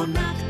Monaco.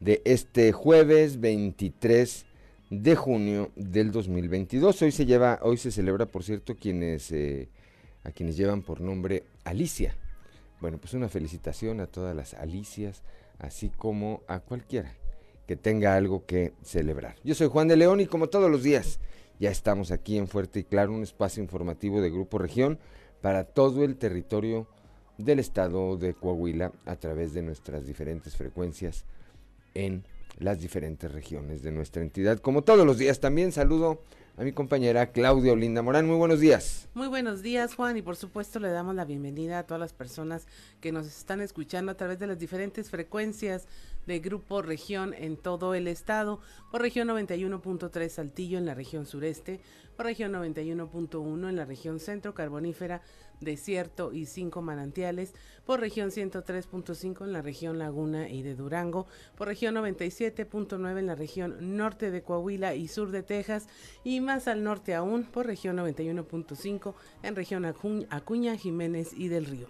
de este jueves 23 de junio del 2022. Hoy se lleva, hoy se celebra, por cierto, quienes eh, a quienes llevan por nombre Alicia. Bueno, pues una felicitación a todas las Alicias, así como a cualquiera que tenga algo que celebrar. Yo soy Juan de León y como todos los días ya estamos aquí en Fuerte y Claro, un espacio informativo de Grupo Región para todo el territorio del estado de Coahuila a través de nuestras diferentes frecuencias en las diferentes regiones de nuestra entidad. Como todos los días también saludo a mi compañera Claudia Olinda Morán. Muy buenos días. Muy buenos días, Juan, y por supuesto le damos la bienvenida a todas las personas que nos están escuchando a través de las diferentes frecuencias de Grupo Región en todo el estado, por región 91.3 Saltillo en la región sureste, por región 91.1 en la región centro carbonífera, desierto y cinco manantiales, por región 103.5 en la región Laguna y de Durango, por región 97.9 en la región norte de Coahuila y sur de Texas, y más al norte aún, por región 91.5 en región Acu- Acuña, Jiménez y del Río.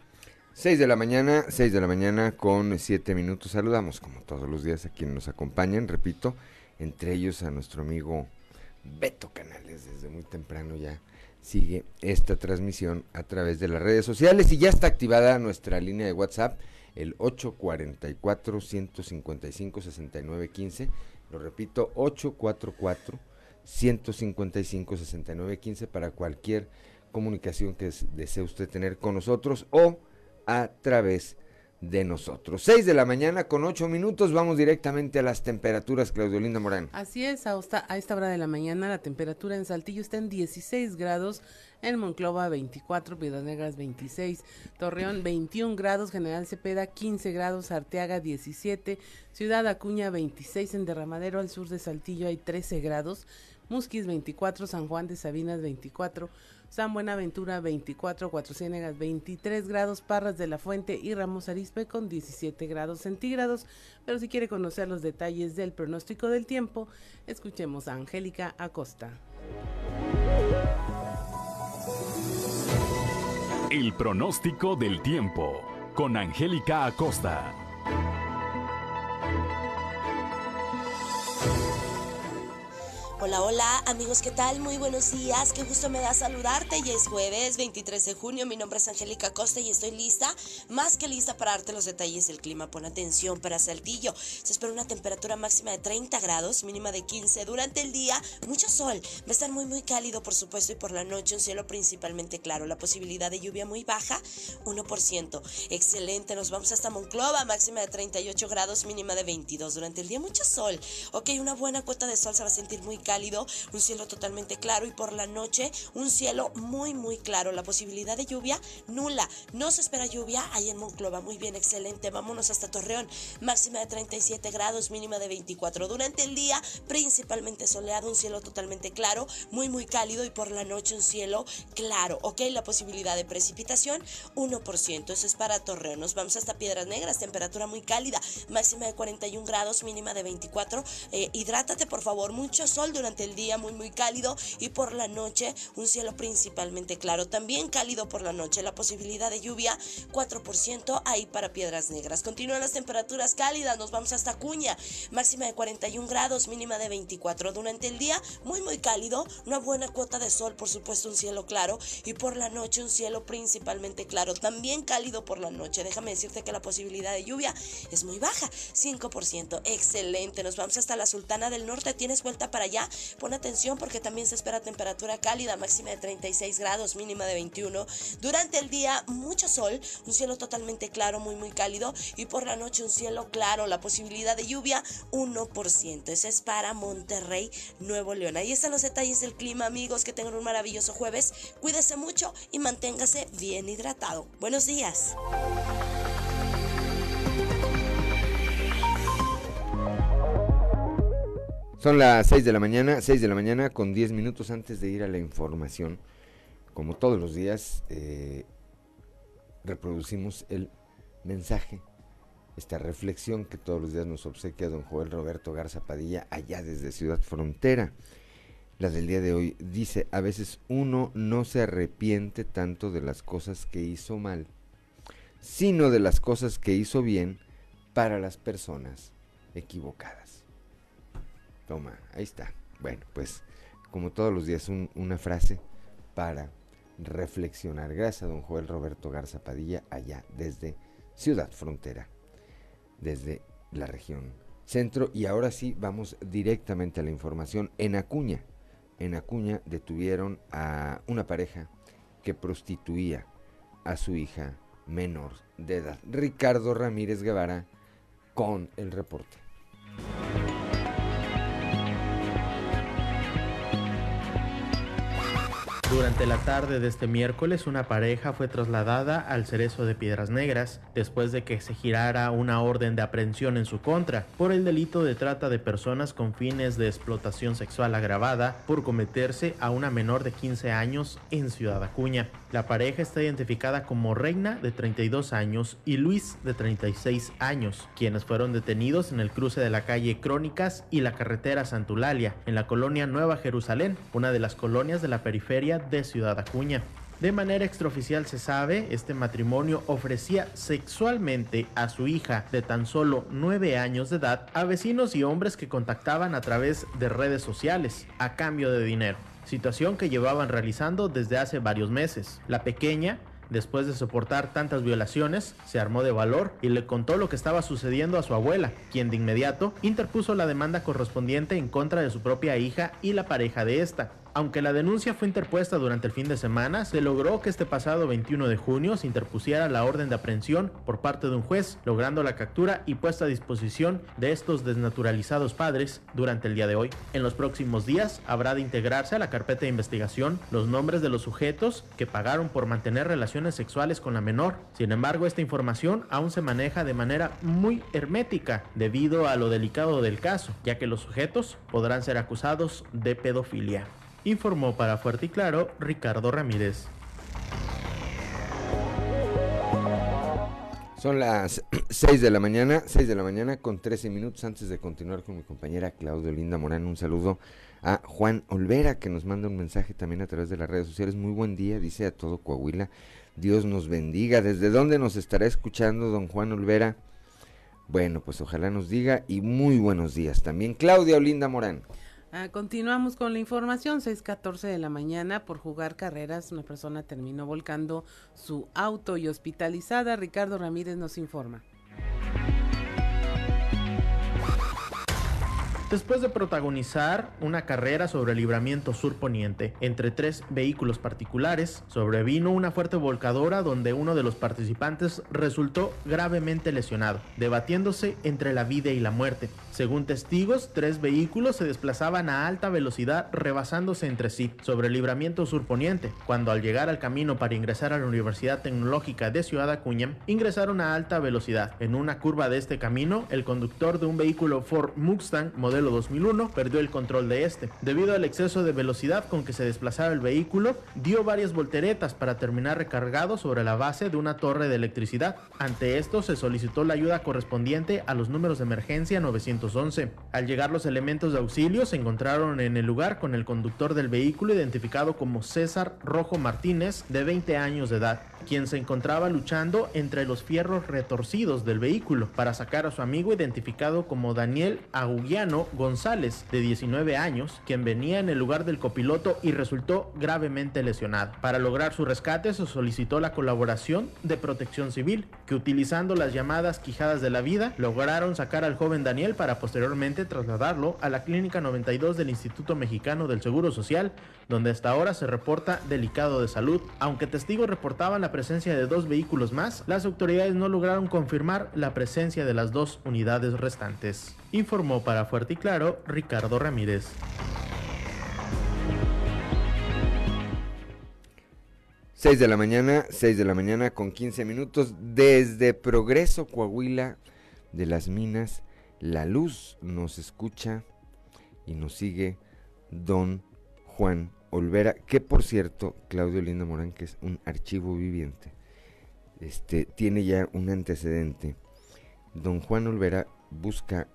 6 de la mañana, 6 de la mañana con 7 minutos. Saludamos como todos los días a quienes nos acompañan, repito, entre ellos a nuestro amigo Beto Canales, desde muy temprano ya sigue esta transmisión a través de las redes sociales y ya está activada nuestra línea de WhatsApp, el 844-155-6915. Lo repito, 844-155-6915 para cualquier comunicación que desee usted tener con nosotros o a través de nosotros. 6 de la mañana con 8 minutos, vamos directamente a las temperaturas, Claudio Linda Morán. Así es, a esta, a esta hora de la mañana la temperatura en Saltillo está en 16 grados, en Monclova 24, Piedras Negras 26, Torreón 21 grados, General Cepeda 15 grados, Arteaga 17, Ciudad Acuña 26, en Derramadero al sur de Saltillo hay 13 grados, Musquis 24, San Juan de Sabinas 24, San Buenaventura 24, Cuatro Ciénegas 23 grados, Parras de la Fuente y Ramos Arizpe con 17 grados centígrados. Pero si quiere conocer los detalles del pronóstico del tiempo, escuchemos a Angélica Acosta. El pronóstico del tiempo con Angélica Acosta. Hola. Hola, amigos, ¿qué tal? Muy buenos días, qué gusto me da saludarte. Ya es jueves 23 de junio, mi nombre es Angélica Costa y estoy lista, más que lista para darte los detalles del clima. Pon atención para Saltillo. Se espera una temperatura máxima de 30 grados, mínima de 15. Durante el día, mucho sol. Va a estar muy, muy cálido, por supuesto, y por la noche un cielo principalmente claro. La posibilidad de lluvia muy baja, 1%. Excelente, nos vamos hasta Monclova, máxima de 38 grados, mínima de 22. Durante el día, mucho sol. Ok, una buena cuota de sol se va a sentir muy cálido, un cielo totalmente claro y por la noche un cielo muy muy claro. La posibilidad de lluvia nula. No se espera lluvia ahí en Monclova. Muy bien, excelente. Vámonos hasta Torreón. Máxima de 37 grados, mínima de 24. Durante el día principalmente soleado, un cielo totalmente claro, muy muy cálido y por la noche un cielo claro. Ok, la posibilidad de precipitación 1%. Eso es para Torreón. Nos vamos hasta Piedras Negras, temperatura muy cálida, máxima de 41 grados, mínima de 24. Eh, hidrátate por favor, mucho sol durante el día, muy muy cálido y por la noche un cielo principalmente claro, también cálido por la noche, la posibilidad de lluvia 4% ahí para Piedras Negras. Continúan las temperaturas cálidas, nos vamos hasta Cuña, máxima de 41 grados, mínima de 24 durante el día, muy muy cálido, una buena cuota de sol, por supuesto un cielo claro y por la noche un cielo principalmente claro, también cálido por la noche. Déjame decirte que la posibilidad de lluvia es muy baja, 5%. Excelente, nos vamos hasta la Sultana del Norte, tienes vuelta para allá, pon atención porque también se espera temperatura cálida, máxima de 36 grados, mínima de 21. Durante el día, mucho sol, un cielo totalmente claro, muy, muy cálido. Y por la noche, un cielo claro, la posibilidad de lluvia, 1%. Ese es para Monterrey, Nuevo León. Ahí están los detalles del clima, amigos. Que tengan un maravilloso jueves. Cuídese mucho y manténgase bien hidratado. Buenos días. Son las 6 de la mañana, 6 de la mañana con 10 minutos antes de ir a la información. Como todos los días, eh, reproducimos el mensaje, esta reflexión que todos los días nos obsequia don Joel Roberto Garza Padilla allá desde Ciudad Frontera. La del día de hoy dice, a veces uno no se arrepiente tanto de las cosas que hizo mal, sino de las cosas que hizo bien para las personas equivocadas. Toma, ahí está. Bueno, pues como todos los días una frase para reflexionar. Gracias a don Joel Roberto Garza Padilla allá desde Ciudad Frontera, desde la región centro. Y ahora sí, vamos directamente a la información. En Acuña, en Acuña detuvieron a una pareja que prostituía a su hija menor de edad. Ricardo Ramírez Guevara con el reporte. Durante la tarde de este miércoles, una pareja fue trasladada al Cerezo de Piedras Negras después de que se girara una orden de aprehensión en su contra por el delito de trata de personas con fines de explotación sexual agravada por cometerse a una menor de 15 años en Ciudad Acuña. La pareja está identificada como Reina de 32 años y Luis de 36 años, quienes fueron detenidos en el cruce de la calle Crónicas y la carretera Santulalia, en la colonia Nueva Jerusalén, una de las colonias de la periferia de Ciudad Acuña. De manera extraoficial se sabe, este matrimonio ofrecía sexualmente a su hija de tan solo 9 años de edad a vecinos y hombres que contactaban a través de redes sociales a cambio de dinero, situación que llevaban realizando desde hace varios meses. La pequeña Después de soportar tantas violaciones, se armó de valor y le contó lo que estaba sucediendo a su abuela, quien de inmediato interpuso la demanda correspondiente en contra de su propia hija y la pareja de esta. Aunque la denuncia fue interpuesta durante el fin de semana, se logró que este pasado 21 de junio se interpusiera la orden de aprehensión por parte de un juez, logrando la captura y puesta a disposición de estos desnaturalizados padres durante el día de hoy. En los próximos días habrá de integrarse a la carpeta de investigación los nombres de los sujetos que pagaron por mantener relaciones sexuales con la menor. Sin embargo, esta información aún se maneja de manera muy hermética debido a lo delicado del caso, ya que los sujetos podrán ser acusados de pedofilia informó para Fuerte y Claro Ricardo Ramírez. Son las 6 de la mañana, 6 de la mañana con 13 minutos antes de continuar con mi compañera Claudio Linda Morán. Un saludo a Juan Olvera que nos manda un mensaje también a través de las redes sociales. Muy buen día, dice a todo Coahuila. Dios nos bendiga. ¿Desde dónde nos estará escuchando don Juan Olvera? Bueno, pues ojalá nos diga y muy buenos días también. Claudia Olinda Morán. Ah, continuamos con la información, 6.14 de la mañana, por jugar carreras, una persona terminó volcando su auto y hospitalizada. Ricardo Ramírez nos informa. Después de protagonizar una carrera sobre el libramiento sur-poniente entre tres vehículos particulares, sobrevino una fuerte volcadora donde uno de los participantes resultó gravemente lesionado, debatiéndose entre la vida y la muerte. Según testigos, tres vehículos se desplazaban a alta velocidad rebasándose entre sí sobre el libramiento sur-poniente, cuando al llegar al camino para ingresar a la Universidad Tecnológica de Ciudad Acuña, ingresaron a alta velocidad. En una curva de este camino, el conductor de un vehículo Ford Mustang modelo 2001 perdió el control de este. Debido al exceso de velocidad con que se desplazaba el vehículo, dio varias volteretas para terminar recargado sobre la base de una torre de electricidad. Ante esto se solicitó la ayuda correspondiente a los números de emergencia 911. Al llegar los elementos de auxilio se encontraron en el lugar con el conductor del vehículo identificado como César Rojo Martínez de 20 años de edad quien se encontraba luchando entre los fierros retorcidos del vehículo para sacar a su amigo identificado como Daniel Agugiano González, de 19 años, quien venía en el lugar del copiloto y resultó gravemente lesionado. Para lograr su rescate se solicitó la colaboración de Protección Civil, que utilizando las llamadas quijadas de la vida, lograron sacar al joven Daniel para posteriormente trasladarlo a la Clínica 92 del Instituto Mexicano del Seguro Social, donde hasta ahora se reporta delicado de salud. Aunque testigos reportaban la presencia de dos vehículos más, las autoridades no lograron confirmar la presencia de las dos unidades restantes. Informó para Fuerte y Claro Ricardo Ramírez. Seis de la mañana, 6 de la mañana con 15 minutos desde Progreso, Coahuila, de las minas. La luz nos escucha y nos sigue don Juan Olvera, que por cierto, Claudio Linda Morán, que es un archivo viviente, este, tiene ya un antecedente. Don Juan Olvera busca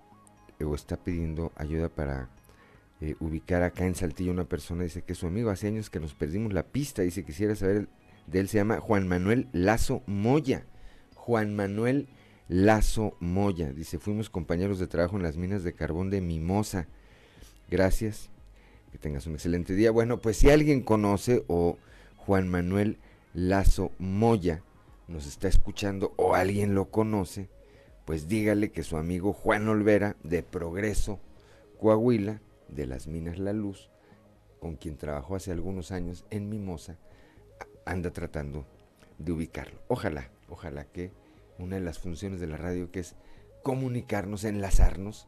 o está pidiendo ayuda para eh, ubicar acá en Saltillo una persona, dice que es su amigo, hace años que nos perdimos la pista, dice quisiera saber de él, se llama Juan Manuel Lazo Moya. Juan Manuel Lazo Moya, dice, fuimos compañeros de trabajo en las minas de carbón de Mimosa. Gracias que tengas un excelente día. Bueno, pues si alguien conoce o Juan Manuel Lazo Moya nos está escuchando o alguien lo conoce, pues dígale que su amigo Juan Olvera de Progreso, Coahuila, de las Minas La Luz, con quien trabajó hace algunos años en Mimosa, anda tratando de ubicarlo. Ojalá, ojalá que una de las funciones de la radio que es comunicarnos, enlazarnos,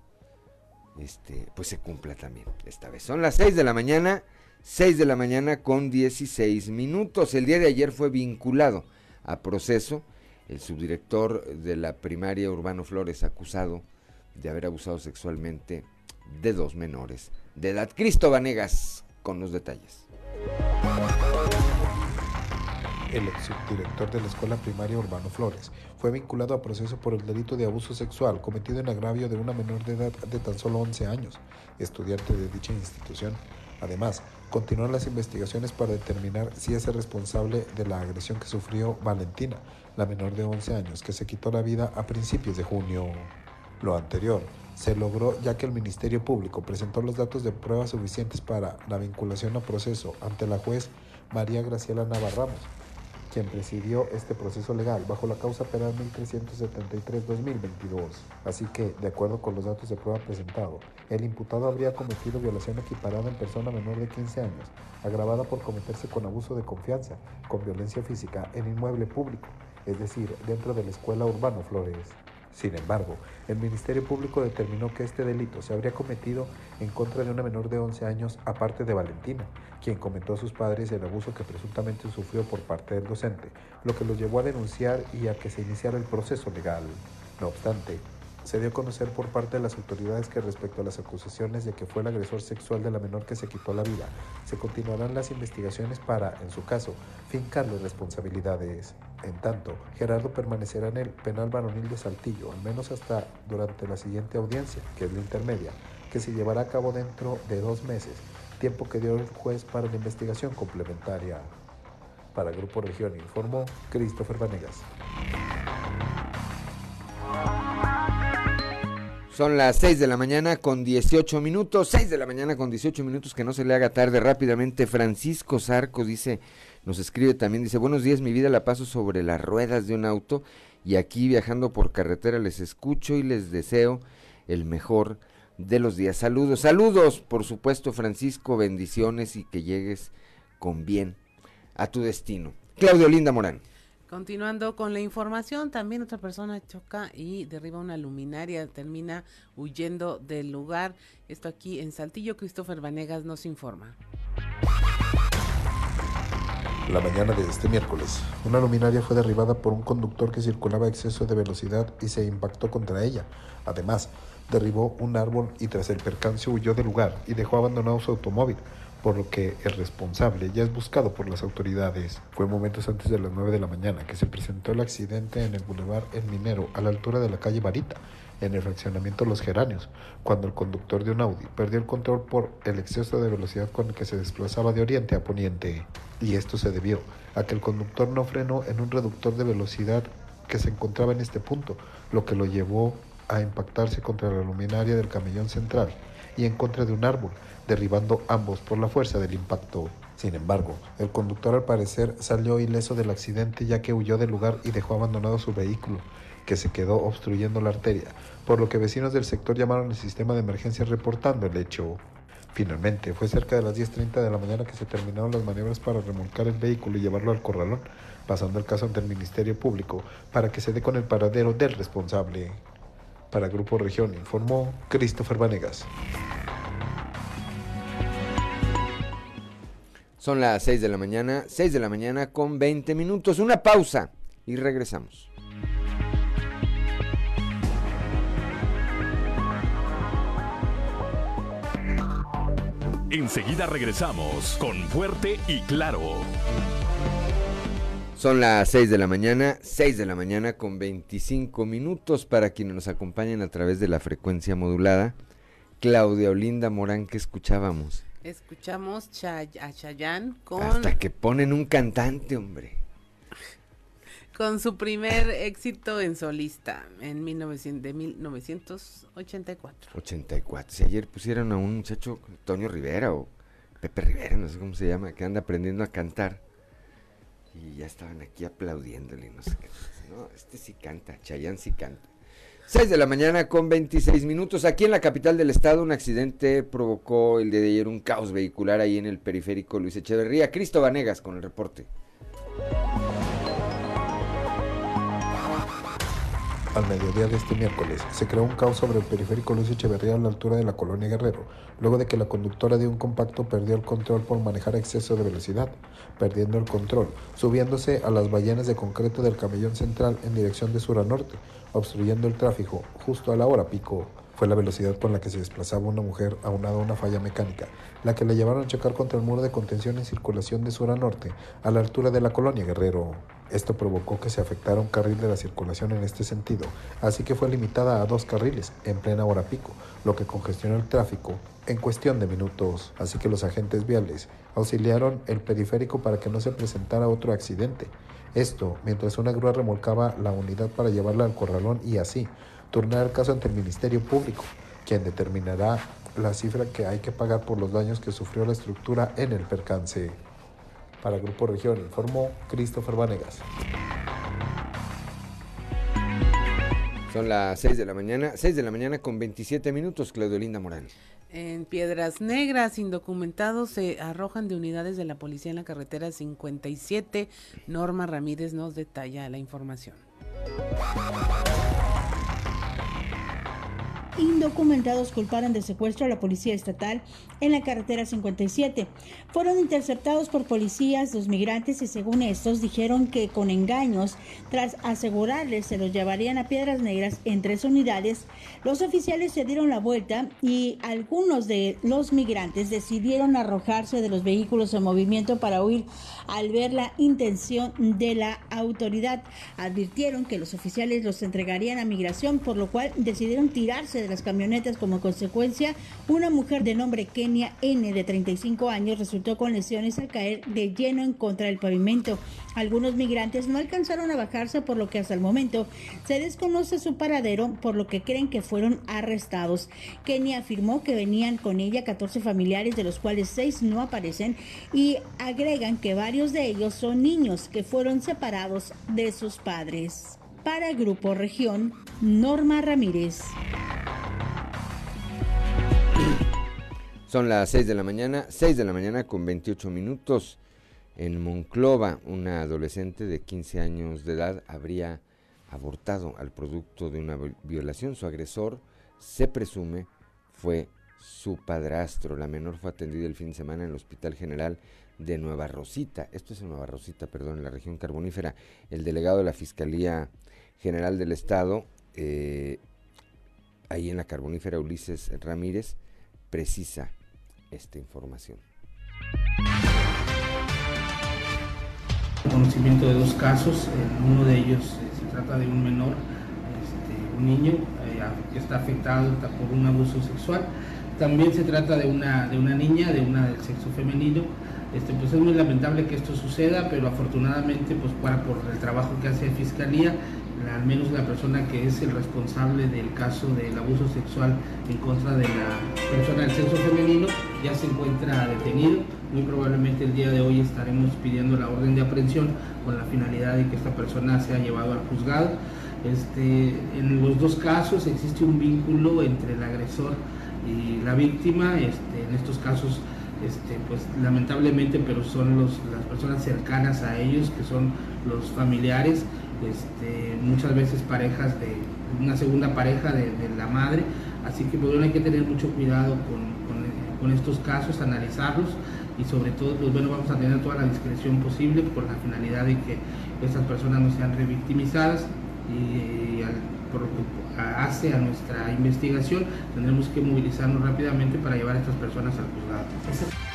este, pues se cumpla también esta vez. Son las 6 de la mañana, 6 de la mañana con 16 minutos. El día de ayer fue vinculado a proceso el subdirector de la primaria Urbano Flores acusado de haber abusado sexualmente de dos menores de edad. Cristo Vanegas con los detalles el ex subdirector de la Escuela Primaria Urbano Flores, fue vinculado a proceso por el delito de abuso sexual cometido en agravio de una menor de edad de tan solo 11 años, estudiante de dicha institución. Además, continúan las investigaciones para determinar si es el responsable de la agresión que sufrió Valentina, la menor de 11 años, que se quitó la vida a principios de junio. Lo anterior se logró ya que el Ministerio Público presentó los datos de pruebas suficientes para la vinculación a proceso ante la juez María Graciela Navarramos, quien presidió este proceso legal bajo la causa penal 1373-2022. Así que, de acuerdo con los datos de prueba presentados, el imputado habría cometido violación equiparada en persona menor de 15 años, agravada por cometerse con abuso de confianza, con violencia física en inmueble público, es decir, dentro de la escuela Urbano Flores. Sin embargo, el Ministerio Público determinó que este delito se habría cometido en contra de una menor de 11 años aparte de Valentina, quien comentó a sus padres el abuso que presuntamente sufrió por parte del docente, lo que los llevó a denunciar y a que se iniciara el proceso legal. No obstante, se dio a conocer por parte de las autoridades que respecto a las acusaciones de que fue el agresor sexual de la menor que se quitó la vida, se continuarán las investigaciones para, en su caso, fincar las responsabilidades. En tanto, Gerardo permanecerá en el penal varonil de Saltillo, al menos hasta durante la siguiente audiencia, que es la intermedia, que se llevará a cabo dentro de dos meses, tiempo que dio el juez para la investigación complementaria. Para Grupo Región informó Christopher Vanegas. Son las 6 de la mañana con 18 minutos, 6 de la mañana con 18 minutos, que no se le haga tarde rápidamente. Francisco Zarco dice, nos escribe también, dice, buenos días, mi vida la paso sobre las ruedas de un auto y aquí viajando por carretera les escucho y les deseo el mejor de los días. Saludos, saludos, por supuesto, Francisco, bendiciones y que llegues con bien a tu destino. Claudio Linda Morán. Continuando con la información, también otra persona choca y derriba una luminaria, termina huyendo del lugar. Esto aquí en Saltillo, Christopher Vanegas nos informa. La mañana de este miércoles, una luminaria fue derribada por un conductor que circulaba a exceso de velocidad y se impactó contra ella. Además, derribó un árbol y tras el percance huyó del lugar y dejó abandonado su automóvil por lo que el responsable ya es buscado por las autoridades. Fue momentos antes de las 9 de la mañana que se presentó el accidente en el Boulevard El Minero, a la altura de la calle Varita, en el fraccionamiento Los Geranios, cuando el conductor de un Audi perdió el control por el exceso de velocidad con el que se desplazaba de oriente a poniente. Y esto se debió a que el conductor no frenó en un reductor de velocidad que se encontraba en este punto, lo que lo llevó a impactarse contra la luminaria del camellón central y en contra de un árbol, derribando ambos por la fuerza del impacto. Sin embargo, el conductor al parecer salió ileso del accidente ya que huyó del lugar y dejó abandonado su vehículo, que se quedó obstruyendo la arteria, por lo que vecinos del sector llamaron al sistema de emergencia reportando el hecho. Finalmente, fue cerca de las 10.30 de la mañana que se terminaron las maniobras para remolcar el vehículo y llevarlo al corralón, pasando el caso ante el Ministerio Público para que se dé con el paradero del responsable. Para Grupo Región informó Christopher Vanegas. Son las 6 de la mañana, 6 de la mañana con 20 minutos. Una pausa y regresamos. Enseguida regresamos con Fuerte y Claro. Son las 6 de la mañana, 6 de la mañana con 25 minutos para quienes nos acompañan a través de la frecuencia modulada. Claudia Olinda Morán, que escuchábamos? Escuchamos Chay a Chayanne con... Hasta que ponen un cantante, hombre. Con su primer éxito en solista en 1900, de 1984. 84. Si ayer pusieron a un muchacho, Antonio Rivera o Pepe Rivera, no sé cómo se llama, que anda aprendiendo a cantar. Y ya estaban aquí aplaudiéndole, no sé qué. No, este sí canta, Chayanne sí canta. 6 de la mañana con 26 minutos. Aquí en la capital del estado, un accidente provocó el día de ayer un caos vehicular ahí en el periférico Luis Echeverría. Cristo Vanegas con el reporte. Al mediodía de este miércoles se creó un caos sobre el periférico Luis Echeverría a la altura de la colonia Guerrero, luego de que la conductora de un compacto perdió el control por manejar exceso de velocidad, perdiendo el control, subiéndose a las ballenas de concreto del camellón central en dirección de sur a norte, obstruyendo el tráfico justo a la hora pico. Fue la velocidad con la que se desplazaba una mujer aunada a una falla mecánica, la que la llevaron a chocar contra el muro de contención en circulación de sur a norte, a la altura de la colonia Guerrero. Esto provocó que se afectara un carril de la circulación en este sentido, así que fue limitada a dos carriles en plena hora pico, lo que congestionó el tráfico en cuestión de minutos. Así que los agentes viales auxiliaron el periférico para que no se presentara otro accidente. Esto mientras una grúa remolcaba la unidad para llevarla al corralón y así turnar el caso ante el Ministerio Público, quien determinará la cifra que hay que pagar por los daños que sufrió la estructura en el percance. Para Grupo Región informó Christopher Vanegas. Son las 6 de la mañana, 6 de la mañana con 27 minutos, Claudio Linda Morán. En Piedras Negras, indocumentados se arrojan de unidades de la policía en la carretera 57. Norma Ramírez nos detalla la información. Indocumentados culparon de secuestro a la policía estatal en la carretera 57. Fueron interceptados por policías los migrantes y según estos dijeron que con engaños, tras asegurarles se los llevarían a Piedras Negras en tres unidades, los oficiales se dieron la vuelta y algunos de los migrantes decidieron arrojarse de los vehículos en movimiento para huir al ver la intención de la autoridad. Advirtieron que los oficiales los entregarían a migración, por lo cual decidieron tirarse de las camionetas. Como consecuencia, una mujer de nombre Kenia N de 35 años resultó con lesiones al caer de lleno en contra del pavimento. Algunos migrantes no alcanzaron a bajarse por lo que hasta el momento se desconoce su paradero, por lo que creen que fueron arrestados. Kenia afirmó que venían con ella 14 familiares, de los cuales 6 no aparecen, y agregan que varios de ellos son niños que fueron separados de sus padres. Para Grupo Región, Norma Ramírez. Son las 6 de la mañana, 6 de la mañana con 28 minutos. En Monclova, una adolescente de 15 años de edad habría abortado al producto de una violación. Su agresor, se presume, fue su padrastro. La menor fue atendida el fin de semana en el Hospital General de Nueva Rosita. Esto es en Nueva Rosita, perdón, en la región carbonífera. El delegado de la Fiscalía General del Estado, eh, ahí en la carbonífera Ulises Ramírez, precisa esta información. Conocimiento de dos casos, uno de ellos eh, se trata de un menor, este, un niño eh, que está afectado por un abuso sexual. También se trata de una, de una niña, de una del sexo femenino. Este, pues es muy lamentable que esto suceda, pero afortunadamente pues para, por el trabajo que hace la Fiscalía al menos la persona que es el responsable del caso del abuso sexual en contra de la persona del sexo femenino ya se encuentra detenido. Muy probablemente el día de hoy estaremos pidiendo la orden de aprehensión con la finalidad de que esta persona sea llevado al juzgado. Este, en los dos casos existe un vínculo entre el agresor y la víctima. Este, en estos casos, este, pues lamentablemente, pero son los, las personas cercanas a ellos, que son los familiares este, muchas veces parejas de una segunda pareja de, la madre, así que pues, bueno, hay que tener mucho cuidado con, estos casos, analizarlos y sobre todo pues bueno vamos a tener toda la discreción posible por la finalidad de que estas personas no sean revictimizadas y, por lo que hace a nuestra investigación tendremos que movilizarnos rápidamente para llevar a estas personas al juzgado.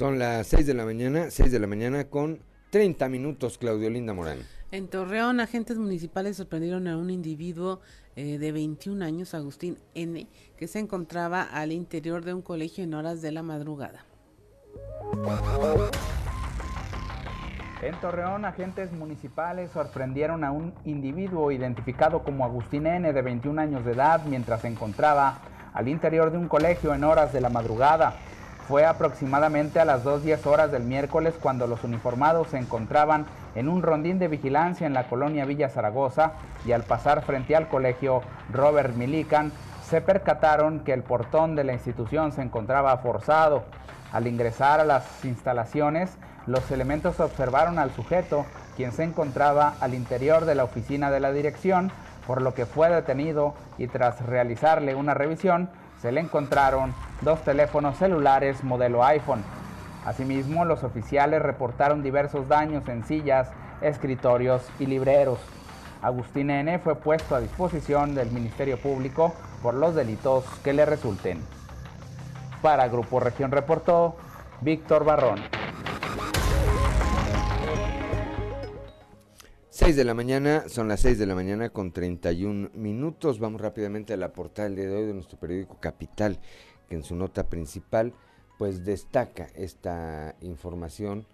Son las 6 de la mañana, 6 de la mañana con 30 minutos, Claudio Linda Morán. En Torreón, agentes municipales sorprendieron a un individuo eh, de 21 años, Agustín N., que se encontraba al interior de un colegio en horas de la madrugada. En Torreón, agentes municipales sorprendieron a un individuo identificado como Agustín N., de 21 años de edad, mientras se encontraba al interior de un colegio en horas de la madrugada. Fue aproximadamente a las 2.10 horas del miércoles cuando los uniformados se encontraban en un rondín de vigilancia en la colonia Villa Zaragoza y al pasar frente al colegio Robert Milican se percataron que el portón de la institución se encontraba forzado. Al ingresar a las instalaciones, los elementos observaron al sujeto, quien se encontraba al interior de la oficina de la dirección, por lo que fue detenido y tras realizarle una revisión, se le encontraron dos teléfonos celulares modelo iPhone. Asimismo, los oficiales reportaron diversos daños en sillas, escritorios y libreros. Agustín N. fue puesto a disposición del Ministerio Público por los delitos que le resulten. Para Grupo Región reportó Víctor Barrón. 6 de la mañana, son las 6 de la mañana con 31 minutos. Vamos rápidamente a la portada del día de hoy de nuestro periódico Capital, que en su nota principal pues destaca esta información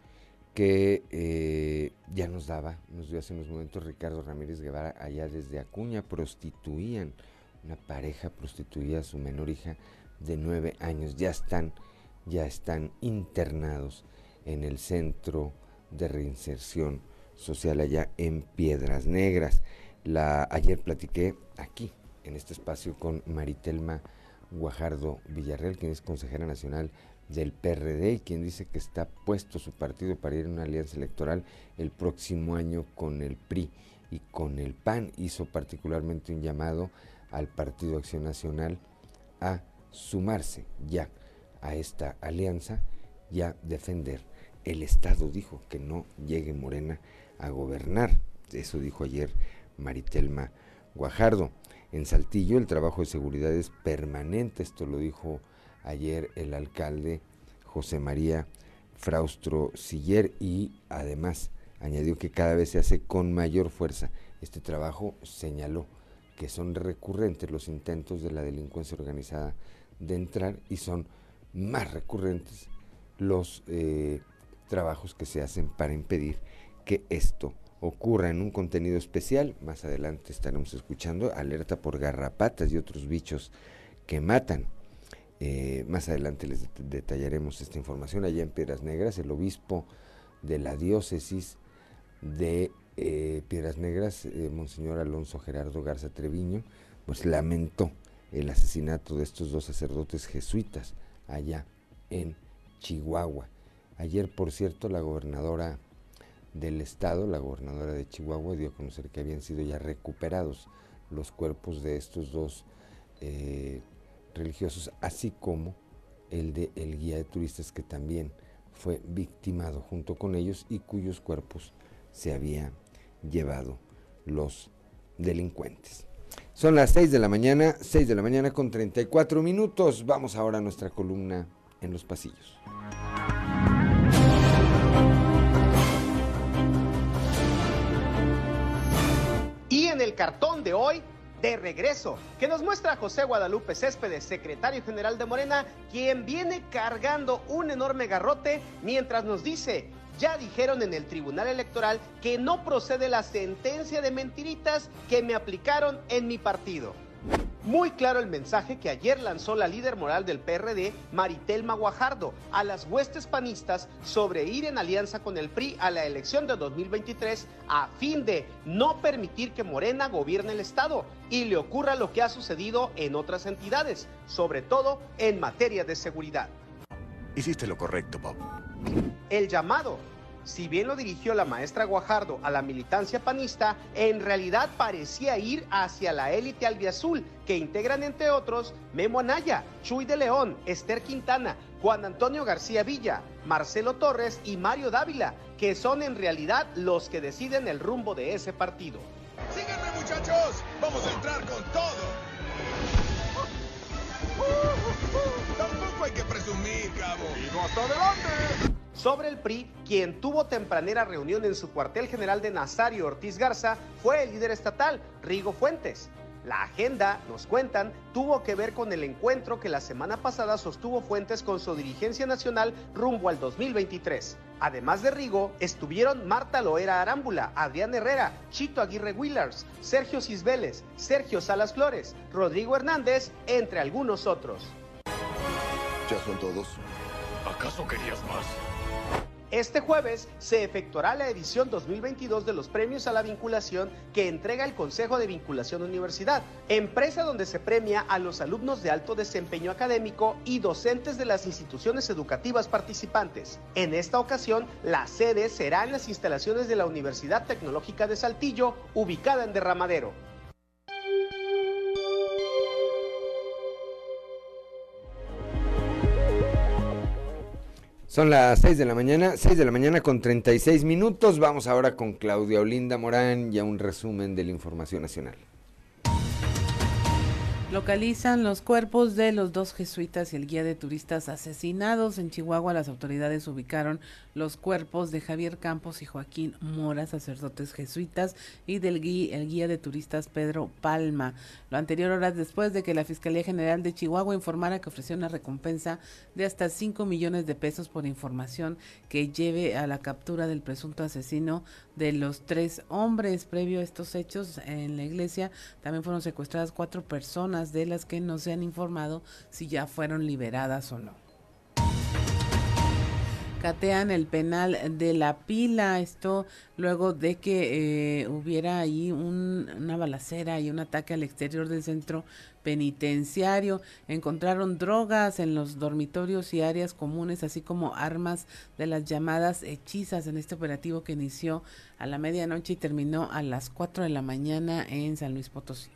que eh, ya nos daba, nos dio hace unos momentos Ricardo Ramírez Guevara allá desde Acuña, prostituían, una pareja prostituía a su menor hija de nueve años, ya están, ya están internados en el centro de reinserción social allá en Piedras Negras. La, ayer platiqué aquí, en este espacio, con Maritelma Guajardo Villarreal, quien es consejera nacional del PRD y quien dice que está puesto su partido para ir a una alianza electoral el próximo año con el PRI y con el PAN. Hizo particularmente un llamado al Partido Acción Nacional a sumarse ya a esta alianza y a defender el Estado. Dijo que no llegue Morena a gobernar. Eso dijo ayer Maritelma Guajardo. En Saltillo el trabajo de seguridad es permanente, esto lo dijo ayer el alcalde José María Fraustro Siller y además añadió que cada vez se hace con mayor fuerza este trabajo señaló que son recurrentes los intentos de la delincuencia organizada de entrar y son más recurrentes los eh, trabajos que se hacen para impedir que esto ocurra en un contenido especial. Más adelante estaremos escuchando alerta por garrapatas y otros bichos que matan. Eh, más adelante les detallaremos esta información. Allá en Piedras Negras, el obispo de la diócesis de eh, Piedras Negras, eh, Monseñor Alonso Gerardo Garza Treviño, pues lamentó el asesinato de estos dos sacerdotes jesuitas allá en Chihuahua. Ayer, por cierto, la gobernadora del estado, la gobernadora de Chihuahua, dio a conocer que habían sido ya recuperados los cuerpos de estos dos eh, religiosos, así como el de el guía de turistas que también fue victimado junto con ellos y cuyos cuerpos se habían llevado los delincuentes. Son las 6 de la mañana, 6 de la mañana con 34 minutos. Vamos ahora a nuestra columna en los pasillos. Cartón de hoy, de regreso, que nos muestra José Guadalupe Céspedes, secretario general de Morena, quien viene cargando un enorme garrote mientras nos dice, ya dijeron en el Tribunal Electoral que no procede la sentencia de mentiritas que me aplicaron en mi partido. Muy claro el mensaje que ayer lanzó la líder moral del PRD, Maritelma Guajardo, a las huestes panistas sobre ir en alianza con el PRI a la elección de 2023 a fin de no permitir que Morena gobierne el Estado y le ocurra lo que ha sucedido en otras entidades, sobre todo en materia de seguridad. Hiciste lo correcto, Bob. El llamado si bien lo dirigió la maestra Guajardo a la militancia panista, en realidad parecía ir hacia la élite albiazul, que integran entre otros Memo Anaya, Chuy de León, Esther Quintana, Juan Antonio García Villa, Marcelo Torres y Mario Dávila, que son en realidad los que deciden el rumbo de ese partido. Síganme muchachos, vamos a entrar con todo. Tampoco hay que presumir, cabo. ¡Ido hasta adelante! Sobre el PRI, quien tuvo tempranera reunión en su cuartel general de Nazario Ortiz Garza fue el líder estatal, Rigo Fuentes. La agenda, nos cuentan, tuvo que ver con el encuentro que la semana pasada sostuvo Fuentes con su dirigencia nacional rumbo al 2023. Además de Rigo, estuvieron Marta Loera Arámbula, Adrián Herrera, Chito Aguirre Willars, Sergio Cisbeles, Sergio Salas Flores, Rodrigo Hernández, entre algunos otros. ¿Ya son todos? ¿Acaso querías más? Este jueves se efectuará la edición 2022 de los premios a la vinculación que entrega el Consejo de Vinculación Universidad, empresa donde se premia a los alumnos de alto desempeño académico y docentes de las instituciones educativas participantes. En esta ocasión, la sede será en las instalaciones de la Universidad Tecnológica de Saltillo, ubicada en Derramadero. Son las 6 de la mañana, 6 de la mañana con 36 minutos. Vamos ahora con Claudia Olinda Morán y a un resumen de la información nacional. Localizan los cuerpos de los dos jesuitas y el guía de turistas asesinados. En Chihuahua las autoridades ubicaron los cuerpos de Javier Campos y Joaquín Mora, sacerdotes jesuitas, y del guía, el guía de turistas Pedro Palma. Lo anterior horas después de que la Fiscalía General de Chihuahua informara que ofreció una recompensa de hasta 5 millones de pesos por información que lleve a la captura del presunto asesino de los tres hombres. Previo a estos hechos en la iglesia también fueron secuestradas cuatro personas de las que no se han informado si ya fueron liberadas o no catean el penal de la pila. Esto luego de que eh, hubiera ahí una balacera y un ataque al exterior del centro penitenciario. Encontraron drogas en los dormitorios y áreas comunes, así como armas de las llamadas hechizas en este operativo que inició a la medianoche y terminó a las 4 de la mañana en San Luis Potosí.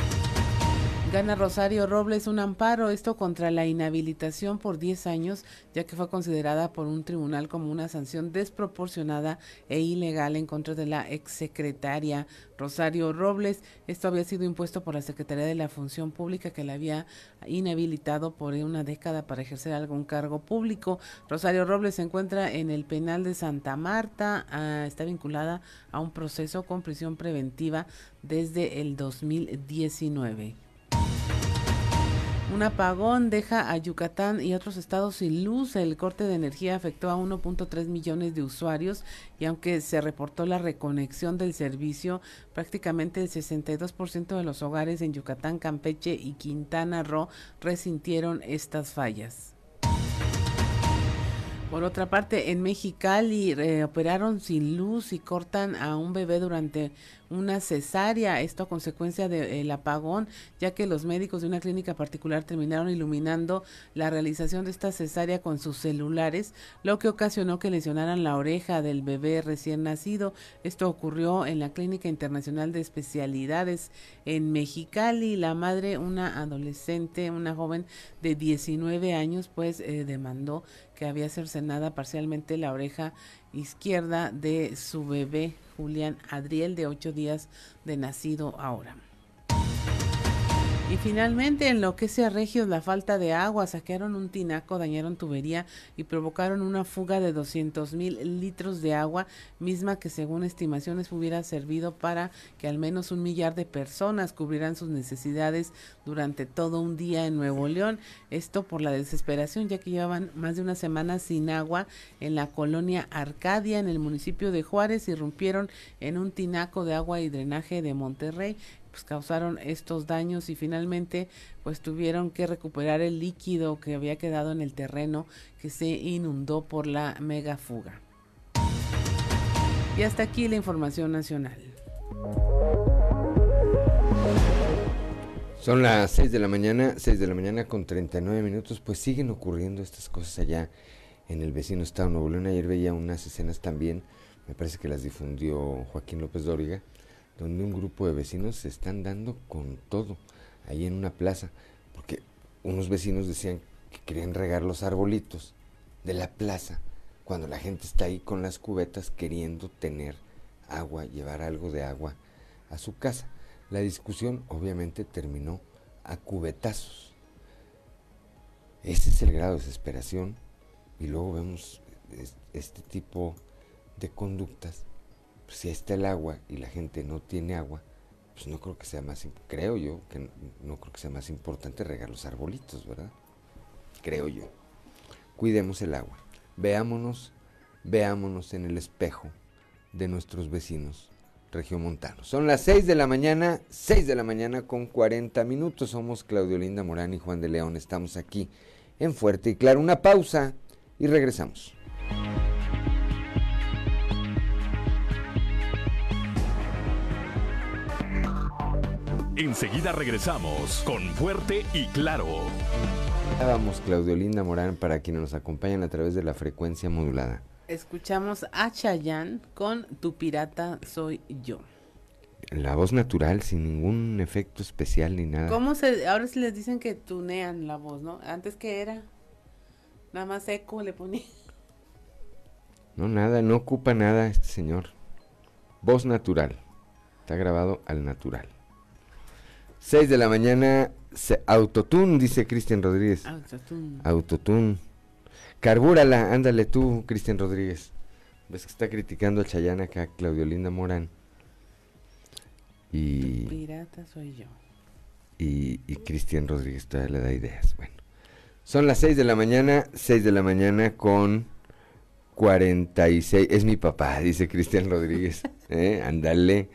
Gana Rosario Robles un amparo, esto contra la inhabilitación por 10 años, ya que fue considerada por un tribunal como una sanción desproporcionada e ilegal en contra de la exsecretaria Rosario Robles. Esto había sido impuesto por la Secretaría de la Función Pública que la había inhabilitado por una década para ejercer algún cargo público. Rosario Robles se encuentra en el penal de Santa Marta, ah, está vinculada a un proceso con prisión preventiva desde el 2019. Un apagón deja a Yucatán y otros estados sin luz. El corte de energía afectó a 1.3 millones de usuarios y aunque se reportó la reconexión del servicio, prácticamente el 62% de los hogares en Yucatán, Campeche y Quintana Roo resintieron estas fallas. Por otra parte, en Mexicali eh, operaron sin luz y cortan a un bebé durante una cesárea, esto a consecuencia del apagón, ya que los médicos de una clínica particular terminaron iluminando la realización de esta cesárea con sus celulares, lo que ocasionó que lesionaran la oreja del bebé recién nacido. Esto ocurrió en la Clínica Internacional de Especialidades en Mexicali. La madre, una adolescente, una joven de 19 años, pues eh, demandó que había cercenada parcialmente la oreja izquierda de su bebé Julián Adriel de ocho días de nacido ahora. Y finalmente, en lo que se Regios, la falta de agua, saquearon un tinaco, dañaron tubería y provocaron una fuga de 200 mil litros de agua, misma que según estimaciones hubiera servido para que al menos un millar de personas cubrieran sus necesidades durante todo un día en Nuevo León. Esto por la desesperación, ya que llevaban más de una semana sin agua en la colonia Arcadia, en el municipio de Juárez, irrumpieron en un tinaco de agua y drenaje de Monterrey pues causaron estos daños y finalmente pues tuvieron que recuperar el líquido que había quedado en el terreno que se inundó por la mega fuga. Y hasta aquí la información nacional. Son las 6 de la mañana, 6 de la mañana con 39 minutos, pues siguen ocurriendo estas cosas allá en el vecino estado Nuevo León. Ayer veía unas escenas también, me parece que las difundió Joaquín López Dóriga, donde un grupo de vecinos se están dando con todo, ahí en una plaza, porque unos vecinos decían que querían regar los arbolitos de la plaza, cuando la gente está ahí con las cubetas queriendo tener agua, llevar algo de agua a su casa. La discusión obviamente terminó a cubetazos. Ese es el grado de desesperación y luego vemos este tipo de conductas si está el agua y la gente no tiene agua, pues no creo que sea más, creo yo, que no, creo que sea más importante regar los arbolitos, ¿verdad? Creo yo. Cuidemos el agua. Veámonos, veámonos en el espejo de nuestros vecinos regiomontanos. Son las 6 de la mañana, 6 de la mañana con 40 minutos. Somos Claudio Linda Morán y Juan de León. Estamos aquí en Fuerte y Claro. Una pausa y regresamos. Enseguida regresamos con Fuerte y Claro. Vamos, Claudio Linda Morán, para quienes nos acompañan a través de la frecuencia modulada. Escuchamos a Chayanne con Tu pirata soy yo. La voz natural, sin ningún efecto especial ni nada. ¿Cómo se, ahora se les dicen que tunean la voz, ¿no? Antes que era, nada más eco le ponía. No, nada, no ocupa nada este señor. Voz natural. Está grabado al natural. 6 de la mañana, autotune, dice Cristian Rodríguez. Autotune. Autotune. Carbúrala, ándale tú, Cristian Rodríguez. Ves que está criticando a Chayana acá, Claudio Linda Morán. Y. pirata soy yo. Y, y Cristian Rodríguez todavía le da ideas. Bueno. Son las 6 de la mañana, 6 de la mañana con 46. Es mi papá, dice Cristian Rodríguez. ¿Eh? Ándale.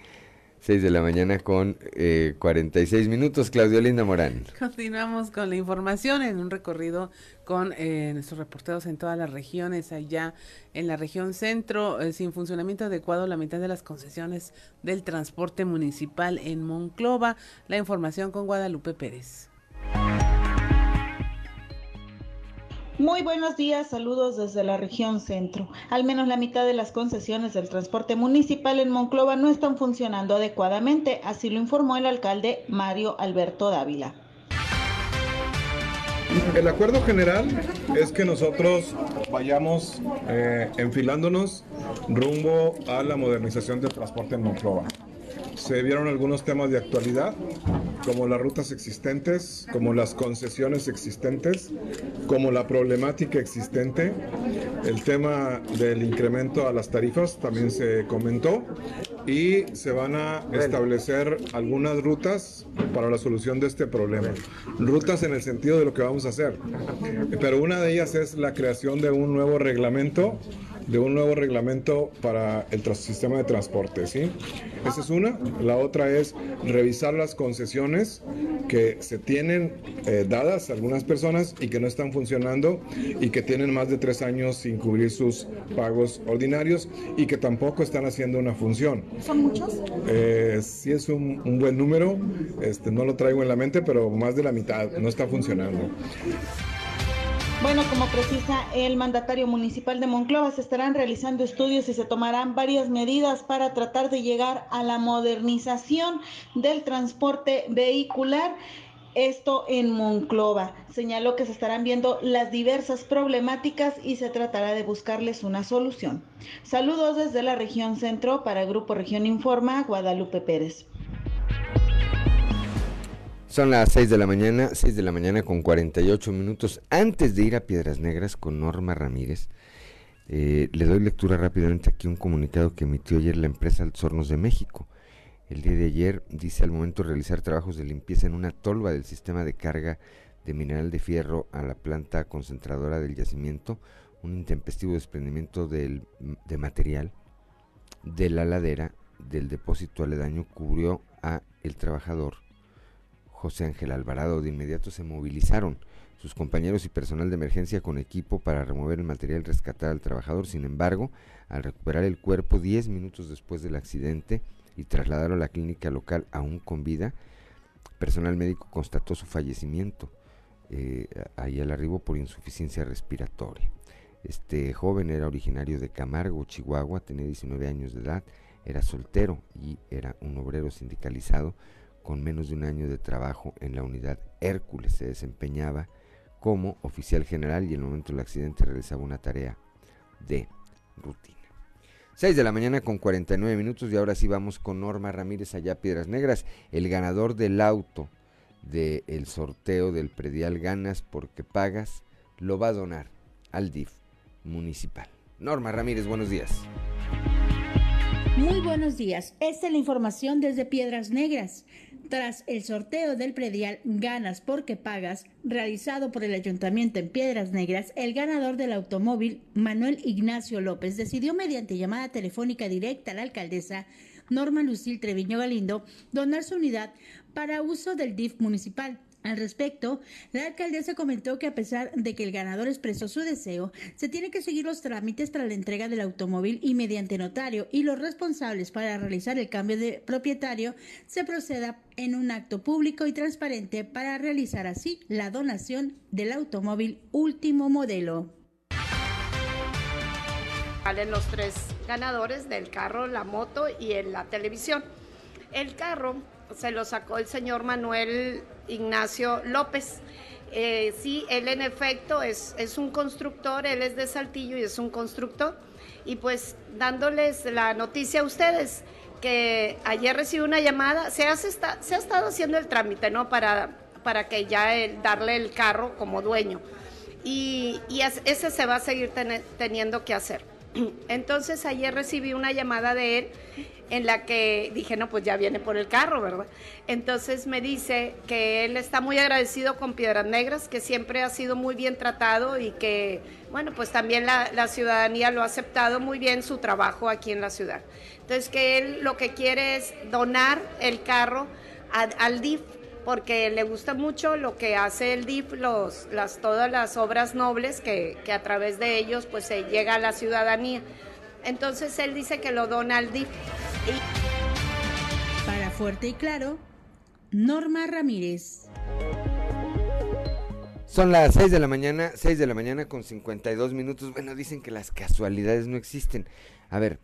6 de la mañana con eh, 46 minutos. Claudio Linda Morán. Continuamos con la información en un recorrido con eh, nuestros reporteros en todas las regiones. Allá en la región centro, eh, sin funcionamiento adecuado, la mitad de las concesiones del transporte municipal en Monclova. La información con Guadalupe Pérez. Muy buenos días, saludos desde la región centro. Al menos la mitad de las concesiones del transporte municipal en Monclova no están funcionando adecuadamente, así lo informó el alcalde Mario Alberto Dávila. El acuerdo general es que nosotros vayamos eh, enfilándonos rumbo a la modernización del transporte en Monclova. Se vieron algunos temas de actualidad, como las rutas existentes, como las concesiones existentes, como la problemática existente. El tema del incremento a las tarifas también se comentó y se van a establecer algunas rutas para la solución de este problema. Rutas en el sentido de lo que vamos a hacer. Pero una de ellas es la creación de un nuevo reglamento de un nuevo reglamento para el sistema de transporte, ¿sí? Esa es una. La otra es revisar las concesiones que se tienen eh, dadas a algunas personas y que no están funcionando y que tienen más de tres años sin cubrir sus pagos ordinarios y que tampoco están haciendo una función. ¿Son muchos? Eh, sí es un, un, buen número, este, no lo traigo en la mente, pero más de la mitad no está funcionando. Bueno, como precisa el mandatario municipal de Monclova, se estarán realizando estudios y se tomarán varias medidas para tratar de llegar a la modernización del transporte vehicular. Esto en Monclova. Señaló que se estarán viendo las diversas problemáticas y se tratará de buscarles una solución. Saludos desde la región centro para Grupo Región Informa, Guadalupe Pérez. Son las 6 de la mañana, 6 de la mañana con 48 minutos. Antes de ir a Piedras Negras con Norma Ramírez, eh, le doy lectura rápidamente aquí un comunicado que emitió ayer la empresa Altos Hornos de México. El día de ayer dice al momento de realizar trabajos de limpieza en una tolva del sistema de carga de mineral de fierro a la planta concentradora del yacimiento, un intempestivo desprendimiento del, de material de la ladera del depósito aledaño cubrió a el trabajador José Ángel Alvarado. De inmediato se movilizaron sus compañeros y personal de emergencia con equipo para remover el material y rescatar al trabajador. Sin embargo, al recuperar el cuerpo 10 minutos después del accidente y trasladarlo a la clínica local aún con vida, personal médico constató su fallecimiento eh, ahí al arribo por insuficiencia respiratoria. Este joven era originario de Camargo, Chihuahua, tenía 19 años de edad, era soltero y era un obrero sindicalizado con menos de un año de trabajo en la unidad Hércules. Se desempeñaba como oficial general y en el momento del accidente realizaba una tarea de rutina. 6 de la mañana con 49 minutos y ahora sí vamos con Norma Ramírez allá Piedras Negras. El ganador del auto del sorteo del predial Ganas porque pagas lo va a donar al DIF municipal. Norma Ramírez, buenos días. Muy buenos días. Esta es la información desde Piedras Negras. Tras el sorteo del predial Ganas porque pagas, realizado por el Ayuntamiento en Piedras Negras, el ganador del automóvil, Manuel Ignacio López, decidió mediante llamada telefónica directa a la alcaldesa Norma Lucil Treviño Galindo donar su unidad para uso del DIF municipal. Al respecto, la alcaldesa comentó que a pesar de que el ganador expresó su deseo, se tiene que seguir los trámites para la entrega del automóvil y mediante notario y los responsables para realizar el cambio de propietario se proceda en un acto público y transparente para realizar así la donación del automóvil último modelo. Salen los tres ganadores del carro, la moto y en la televisión. El carro se lo sacó el señor Manuel Ignacio López. Eh, sí, él en efecto es, es un constructor, él es de Saltillo y es un constructor. Y pues dándoles la noticia a ustedes que ayer recibí una llamada, se, hace, se ha estado haciendo el trámite, ¿no? Para, para que ya darle el carro como dueño. Y, y ese se va a seguir teniendo que hacer. Entonces ayer recibí una llamada de él en la que dije, no, pues ya viene por el carro, ¿verdad? Entonces me dice que él está muy agradecido con Piedras Negras, que siempre ha sido muy bien tratado y que, bueno, pues también la, ciudadanía lo ha aceptado muy bien su trabajo aquí en la ciudad. Entonces que él lo que quiere es donar el carro al DIF porque le gusta mucho lo que hace el DIF, los, las, todas las obras nobles que, que a través de ellos pues se llega a la ciudadanía. Entonces él dice que lo dona al DIF. Para Fuerte y Claro, Norma Ramírez. Son las 6 de la mañana, 6 de la mañana con 52 minutos. Bueno, dicen que las casualidades no existen. A ver,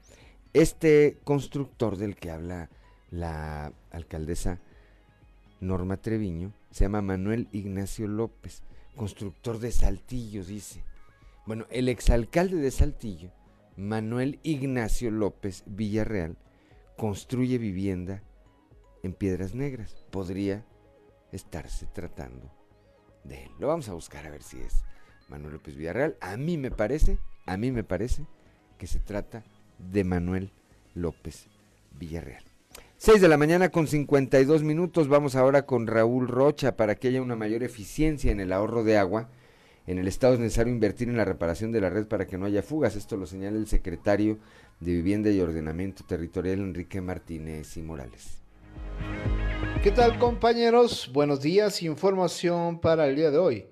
este constructor del que habla la alcaldesa Norma Treviño se llama Manuel Ignacio López. constructor de Saltillo, dice. Bueno, el exalcalde de Saltillo, Manuel Ignacio López Villarreal, construye vivienda en Piedras Negras. Podría estarse tratando de él. Lo vamos a buscar a ver si es Manuel López Villarreal. A mí me parece, a mí me parece que se trata de Manuel López Villarreal. 6 de la mañana con 52 minutos. Vamos ahora con Raúl Rocha para que haya una mayor eficiencia en el ahorro de agua. En el Estado es necesario invertir en la reparación de la red para que no haya fugas. Esto lo señala el secretario de Vivienda y Ordenamiento Territorial, Enrique Martínez y Morales. ¿Qué tal compañeros? Buenos días. Información para el día de hoy.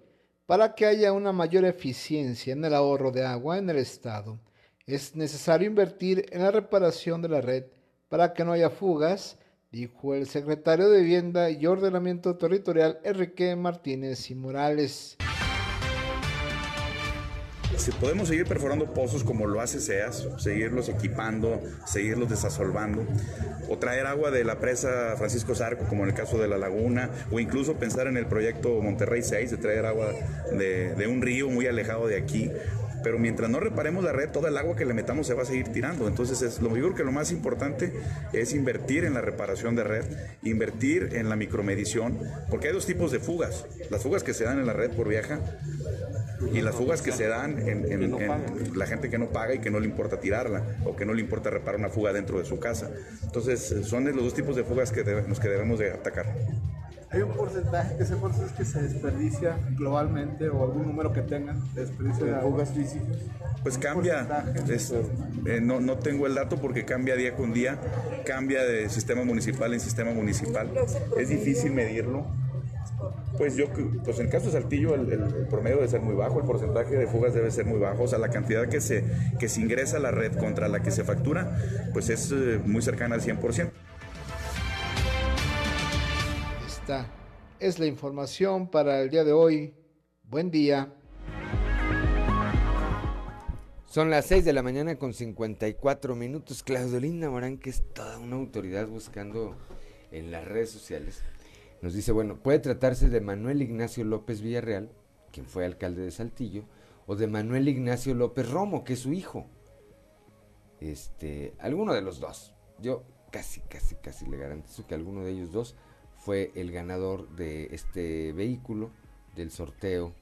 Para que haya una mayor eficiencia en el ahorro de agua en el Estado, es necesario invertir en la reparación de la red para que no haya fugas, dijo el secretario de Vivienda y Ordenamiento Territorial Enrique Martínez y Morales. Si podemos seguir perforando pozos como lo hace SEAS, seguirlos equipando, seguirlos desasolvando, o traer agua de la presa Francisco Zarco, como en el caso de la laguna, o incluso pensar en el proyecto Monterrey 6, de traer agua de, de un río muy alejado de aquí, pero mientras no reparemos la red, toda el agua que le metamos se va a seguir tirando. Entonces, es, lo, yo creo que lo más importante es invertir en la reparación de red, invertir en la micromedición, porque hay dos tipos de fugas. Las fugas que se dan en la red por viaja y las fugas que se dan en, en- en la gente que no paga y que no le importa tirarla o que no le importa reparar una fuga dentro de su casa. Entonces, son los dos tipos de fugas que debe- los que debemos de atacar. Hay un porcentaje que ese porcentaje que se desperdicia globalmente o algún número que tengan de desperdicio de fugas físicas. Pues cambia, es- eh, no, no tengo el dato porque cambia día con día, cambia de sistema municipal en sistema municipal, es difícil medirlo. Pues yo, pues en el caso de Saltillo el, el- el promedio debe ser muy bajo, el porcentaje de fugas debe ser muy bajo, o sea, la cantidad que se, que se ingresa a la red contra la que se factura, pues es eh, muy cercana al 100%. Es la información para el día de hoy. Buen día. Son las 6 de la mañana con 54 minutos. Claudelina Morán, que es toda una autoridad buscando en las redes sociales, nos dice, bueno, puede tratarse de Manuel Ignacio López Villarreal, quien fue alcalde de Saltillo, o de Manuel Ignacio López Romo, que es su hijo. Este, alguno de los dos. Yo casi, casi, casi le garantizo que alguno de ellos dos fue el ganador de este vehículo, del sorteo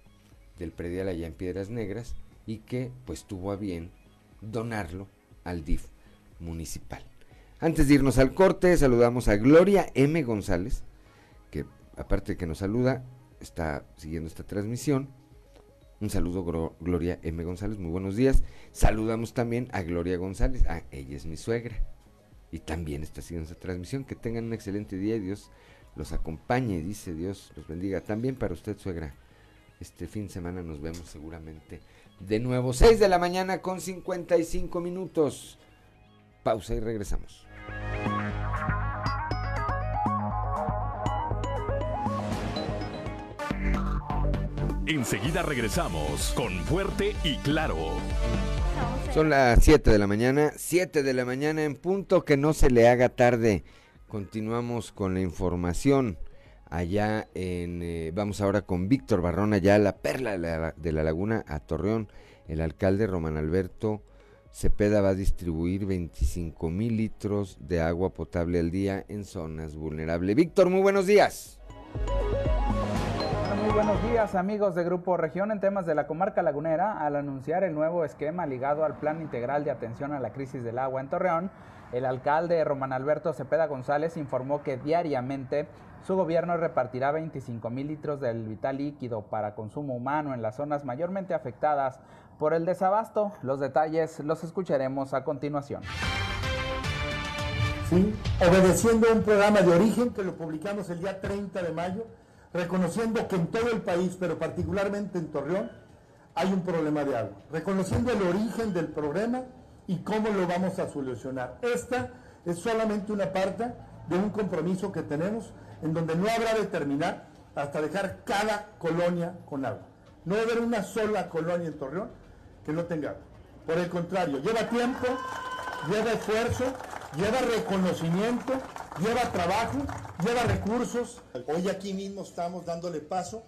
del predial allá en Piedras Negras, y que pues tuvo a bien donarlo al DIF municipal. Antes de irnos al corte, saludamos a Gloria M. González, que aparte de que nos saluda, está siguiendo esta transmisión. Un saludo, Gloria M. González, muy buenos días. Saludamos también a Gloria González, ah, ella es mi suegra. Y también está siguiendo esta transmisión. Que tengan un excelente día y Dios los acompañe, dice Dios los bendiga. También para usted, suegra. Este fin de semana nos vemos seguramente de nuevo. 6 de la mañana con 55 minutos. Pausa y regresamos. Enseguida regresamos con Fuerte y Claro. Son las 7 de la mañana, 7 de la mañana en punto, que no se le haga tarde. Continuamos con la información. Allá en, eh, vamos ahora con Víctor Barrón, allá a la perla de la, de la laguna, a Torreón. El alcalde Román Alberto Cepeda va a distribuir 25 mil litros de agua potable al día en zonas vulnerables. Víctor, muy buenos días. Muy buenos días amigos de Grupo Región en temas de la comarca lagunera. Al anunciar el nuevo esquema ligado al Plan Integral de Atención a la Crisis del Agua en Torreón, el alcalde Román Alberto Cepeda González informó que diariamente su gobierno repartirá 25 mil litros del vital líquido para consumo humano en las zonas mayormente afectadas por el desabasto. Los detalles los escucharemos a continuación. ¿sí? obedeciendo un programa de origen que lo publicamos el día 30 de mayo, reconociendo que en todo el país, pero particularmente en Torreón, hay un problema de agua, reconociendo el origen del problema y cómo lo vamos a solucionar. Esta es solamente una parte de un compromiso que tenemos en donde no habrá de terminar hasta dejar cada colonia con agua. No va a haber una sola colonia en Torreón que no tenga agua. Por el contrario, lleva tiempo, lleva esfuerzo, lleva reconocimiento, lleva trabajo, lleva recursos. Hoy aquí mismo estamos dándole paso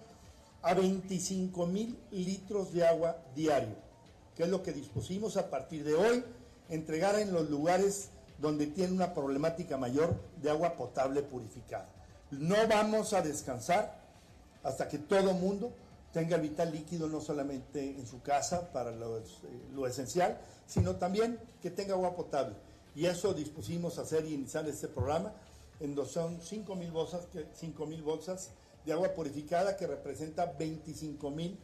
a 25 mil litros de agua diario, que es lo que dispusimos a partir de hoy, entregar en los lugares donde tiene una problemática mayor de agua potable purificada. No vamos a descansar hasta que todo mundo tenga vital líquido no solamente en su casa para lo, eh, esencial, sino también que tenga agua potable. Y eso dispusimos a hacer y iniciar este programa, en donde son 5 mil bolsas, que- 5 mil bolsas de agua purificada que representa 25 mil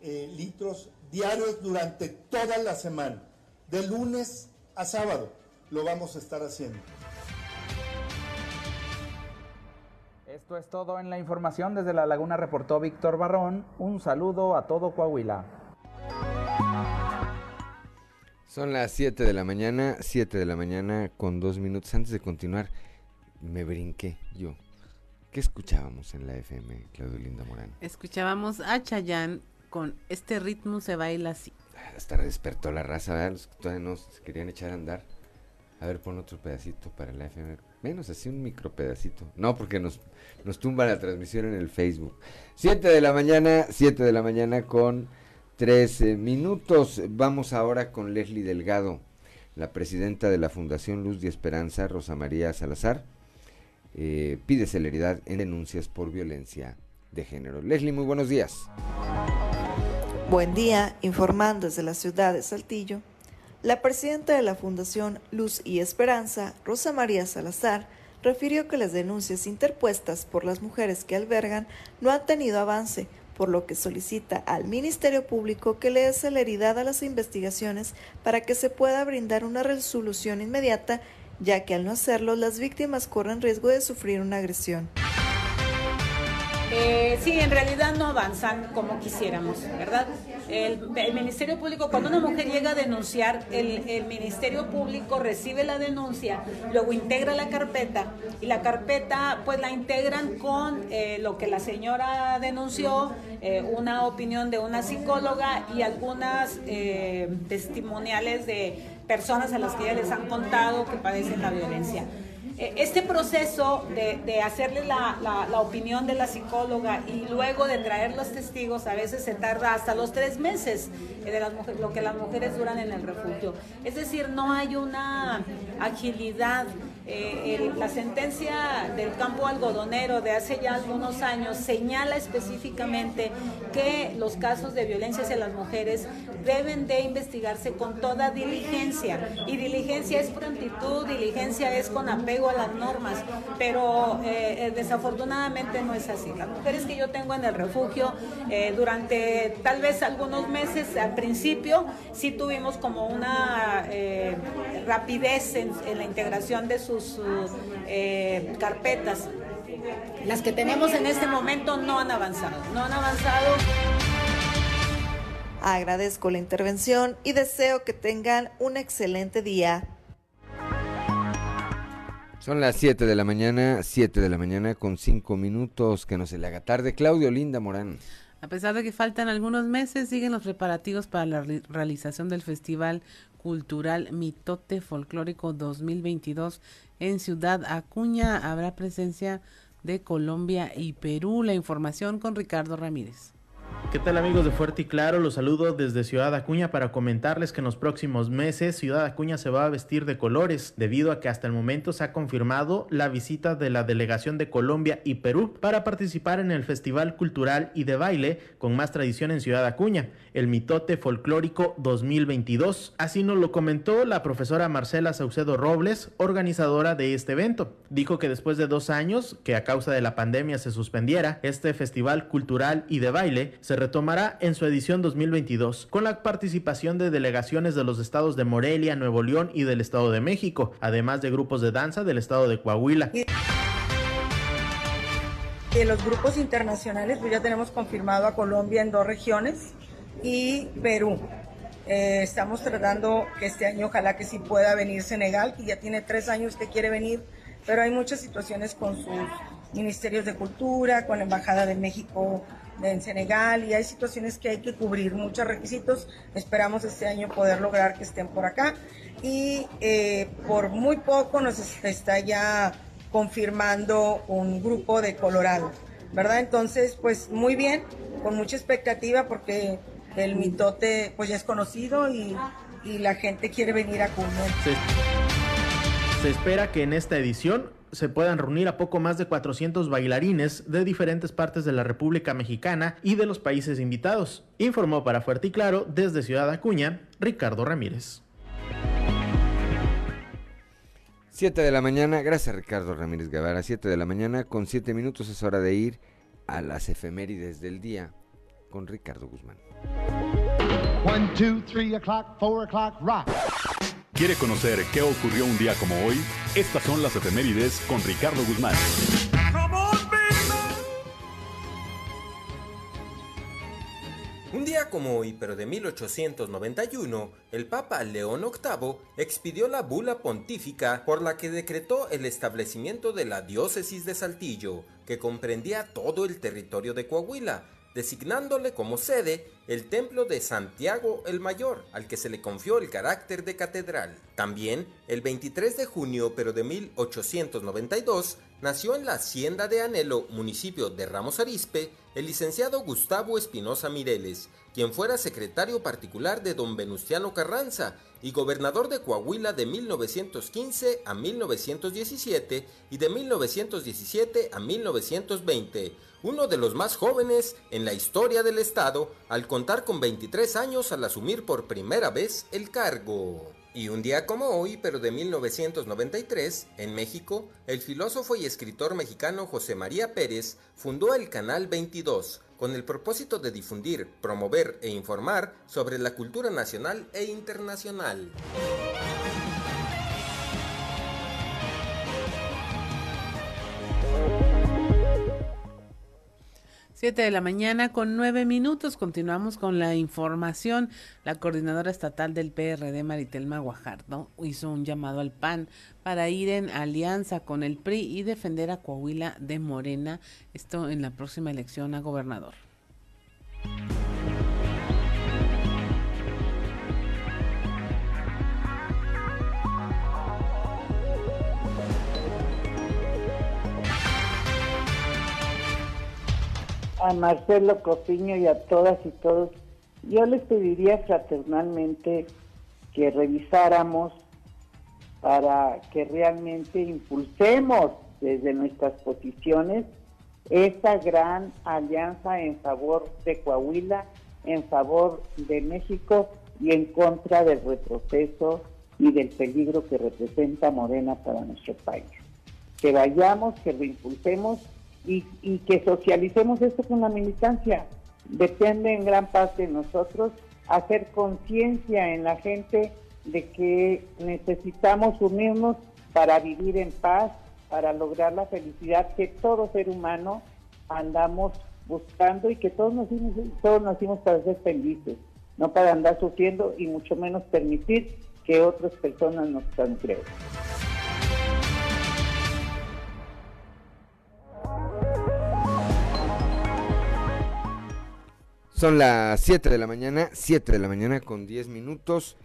eh, litros diarios durante toda la semana, de lunes a sábado, lo vamos a estar haciendo. Esto es todo en la información. Desde La Laguna reportó Víctor Barrón. Un saludo a todo Coahuila. Son las 7 de la mañana, 7 de la mañana con dos minutos. Antes de continuar, me brinqué yo. ¿Qué escuchábamos en la FM, Claudio Linda Morán? Escuchábamos a Chayanne con este ritmo se baila así. Hasta despertó la raza, ¿verdad? Los que todavía no querían echar a andar. A ver, pon otro pedacito para la FM. Menos así un micro pedacito. No, porque nos, nos tumba la transmisión en el Facebook. 7 de la mañana, 7 de la mañana con 13 minutos. Vamos ahora con Leslie Delgado, la presidenta de la Fundación Luz y Esperanza, Rosa María Salazar. eh, pide celeridad en denuncias por violencia de género. Leslie, muy buenos días. Buen día, informando desde la ciudad de Saltillo. La presidenta de la Fundación Luz y Esperanza, Rosa María Salazar, refirió que las denuncias interpuestas por las mujeres que albergan no han tenido avance, por lo que solicita al Ministerio Público que le dé celeridad a las investigaciones para que se pueda brindar una resolución inmediata, ya que al no hacerlo las víctimas corren riesgo de sufrir una agresión. Eh, sí, en realidad no avanzan como quisiéramos, ¿verdad? El, Ministerio Público, cuando una mujer llega a denunciar, el, el Ministerio Público recibe la denuncia, luego integra la carpeta y la carpeta pues la integran con eh, lo que la señora denunció, eh, una opinión de una psicóloga y algunas eh, testimoniales de personas a las que ya les han contado que padecen la violencia. Eh, Este proceso de, de hacerle la, la- la opinión de la psicóloga y luego de traer los testigos a veces se tarda hasta los tres meses eh, de las mujeres, lo que las mujeres duran en el refugio. Es decir, no hay una agilidad. Eh, la sentencia del campo algodonero de hace ya algunos años señala específicamente que los casos de violencia hacia las mujeres deben de investigarse con toda diligencia. Y diligencia es prontitud, diligencia es con apego a las normas, pero eh, eh, desafortunadamente no es así. Las mujeres que yo tengo en el refugio, durante tal vez algunos meses al principio, sí tuvimos como una rapidez en, en la integración de sus uh, eh, carpetas. Las que tenemos en este momento no han avanzado, no han avanzado. Agradezco la intervención y deseo que tengan un excelente día. Son las 7 de la mañana, 7 de la mañana con 5 minutos, que no se le haga tarde. Claudio Linda Morán. A pesar de que faltan algunos meses, siguen los preparativos para la re- realización del Festival Cultural Mitote Folclórico 2022 en Ciudad Acuña. Habrá presencia de Colombia y Perú. La información con Ricardo Ramírez. ¿Qué tal amigos de Fuerte y Claro? Los saludo desde Ciudad Acuña para comentarles que en los próximos meses Ciudad Acuña se va a vestir de colores debido a que hasta el momento se ha confirmado la visita de la delegación de Colombia y Perú para participar en el Festival Cultural y de Baile con más tradición en Ciudad Acuña, el Mitote Folclórico 2022. Así nos lo comentó la profesora Marcela Saucedo Robles, organizadora de este evento. Dijo que después de dos años que a causa de la pandemia se suspendiera, este Festival Cultural y de Baile se retomará en su edición 2022 con la participación de delegaciones de los estados de Morelia, Nuevo León y del Estado de México, además de grupos de danza del estado de Coahuila. De los grupos internacionales, pues ya tenemos confirmado a Colombia en dos regiones y Perú. Eh, estamos tratando que este año ojalá que sí pueda venir Senegal, que ya tiene tres años que quiere venir, pero hay muchas situaciones con sus ministerios de cultura, con la Embajada de México en Senegal y hay situaciones que hay que cubrir, muchos requisitos. Esperamos este año poder lograr que estén por acá y eh, por muy poco nos es- está ya confirmando un grupo de Colorado. ¿verdad? Entonces, pues muy bien, con mucha expectativa porque el mitote pues ya es conocido y, y la gente quiere venir a comer. Se espera que en esta edición se puedan reunir a poco más de 400 bailarines de diferentes partes de la República Mexicana y de los países invitados, informó para Fuerte y Claro desde Ciudad Acuña Ricardo Ramírez. 7 de la mañana, gracias Ricardo Ramírez Guevara, 7 de la mañana con 7 minutos es hora de ir a las efemérides del día con Ricardo Guzmán. 1, 2, 3 o'clock, 4 o'clock, rock. ¿Quiere conocer qué ocurrió un día como hoy? Estas son las efemérides con Ricardo Guzmán. Un día como hoy, pero de 1891, el Papa León VIII expidió la bula pontífica por la que decretó el establecimiento de la diócesis de Saltillo, que comprendía todo el territorio de Coahuila, designándole como sede el templo de Santiago el Mayor, al que se le confió el carácter de catedral. También, el 23 de junio pero de 1892, nació en la hacienda de Anhelo, municipio de Ramos Arizpe, el licenciado Gustavo Espinosa Mireles, quien fuera secretario particular de don Venustiano Carranza y gobernador de Coahuila de 1915 a 1917 y de 1917 a 1920 uno de los más jóvenes en la historia del Estado al contar con 23 años al asumir por primera vez el cargo. Y un día como hoy, pero de 1993, en México, el filósofo y escritor mexicano José María Pérez fundó el Canal 22 con el propósito de difundir, promover e informar sobre la cultura nacional e internacional. 7 de la mañana con nueve minutos. Continuamos con la información. La coordinadora estatal del PRD, Maritelma Guajardo, hizo un llamado al PAN para ir en alianza con el PRI y defender a Coahuila de Morena. Esto en la próxima elección a gobernador. A Marcelo Copiño y a todas y todos, yo les pediría fraternalmente que revisáramos para que realmente impulsemos desde nuestras posiciones esta gran alianza en favor de Coahuila, en favor de México y en contra del retroceso y del peligro que representa Morena para nuestro país. Que vayamos, que lo impulsemos y, que socialicemos esto con la militancia. Depende en gran parte de nosotros hacer conciencia en la gente de que necesitamos unirnos para vivir en paz, para lograr la felicidad que todo ser humano andamos buscando y que todos nacimos, todos nacimos para ser felices, no para andar sufriendo y mucho menos permitir que otras personas nos transgreden. Son las 7 de la mañana, 7 de la mañana con 10 minutos.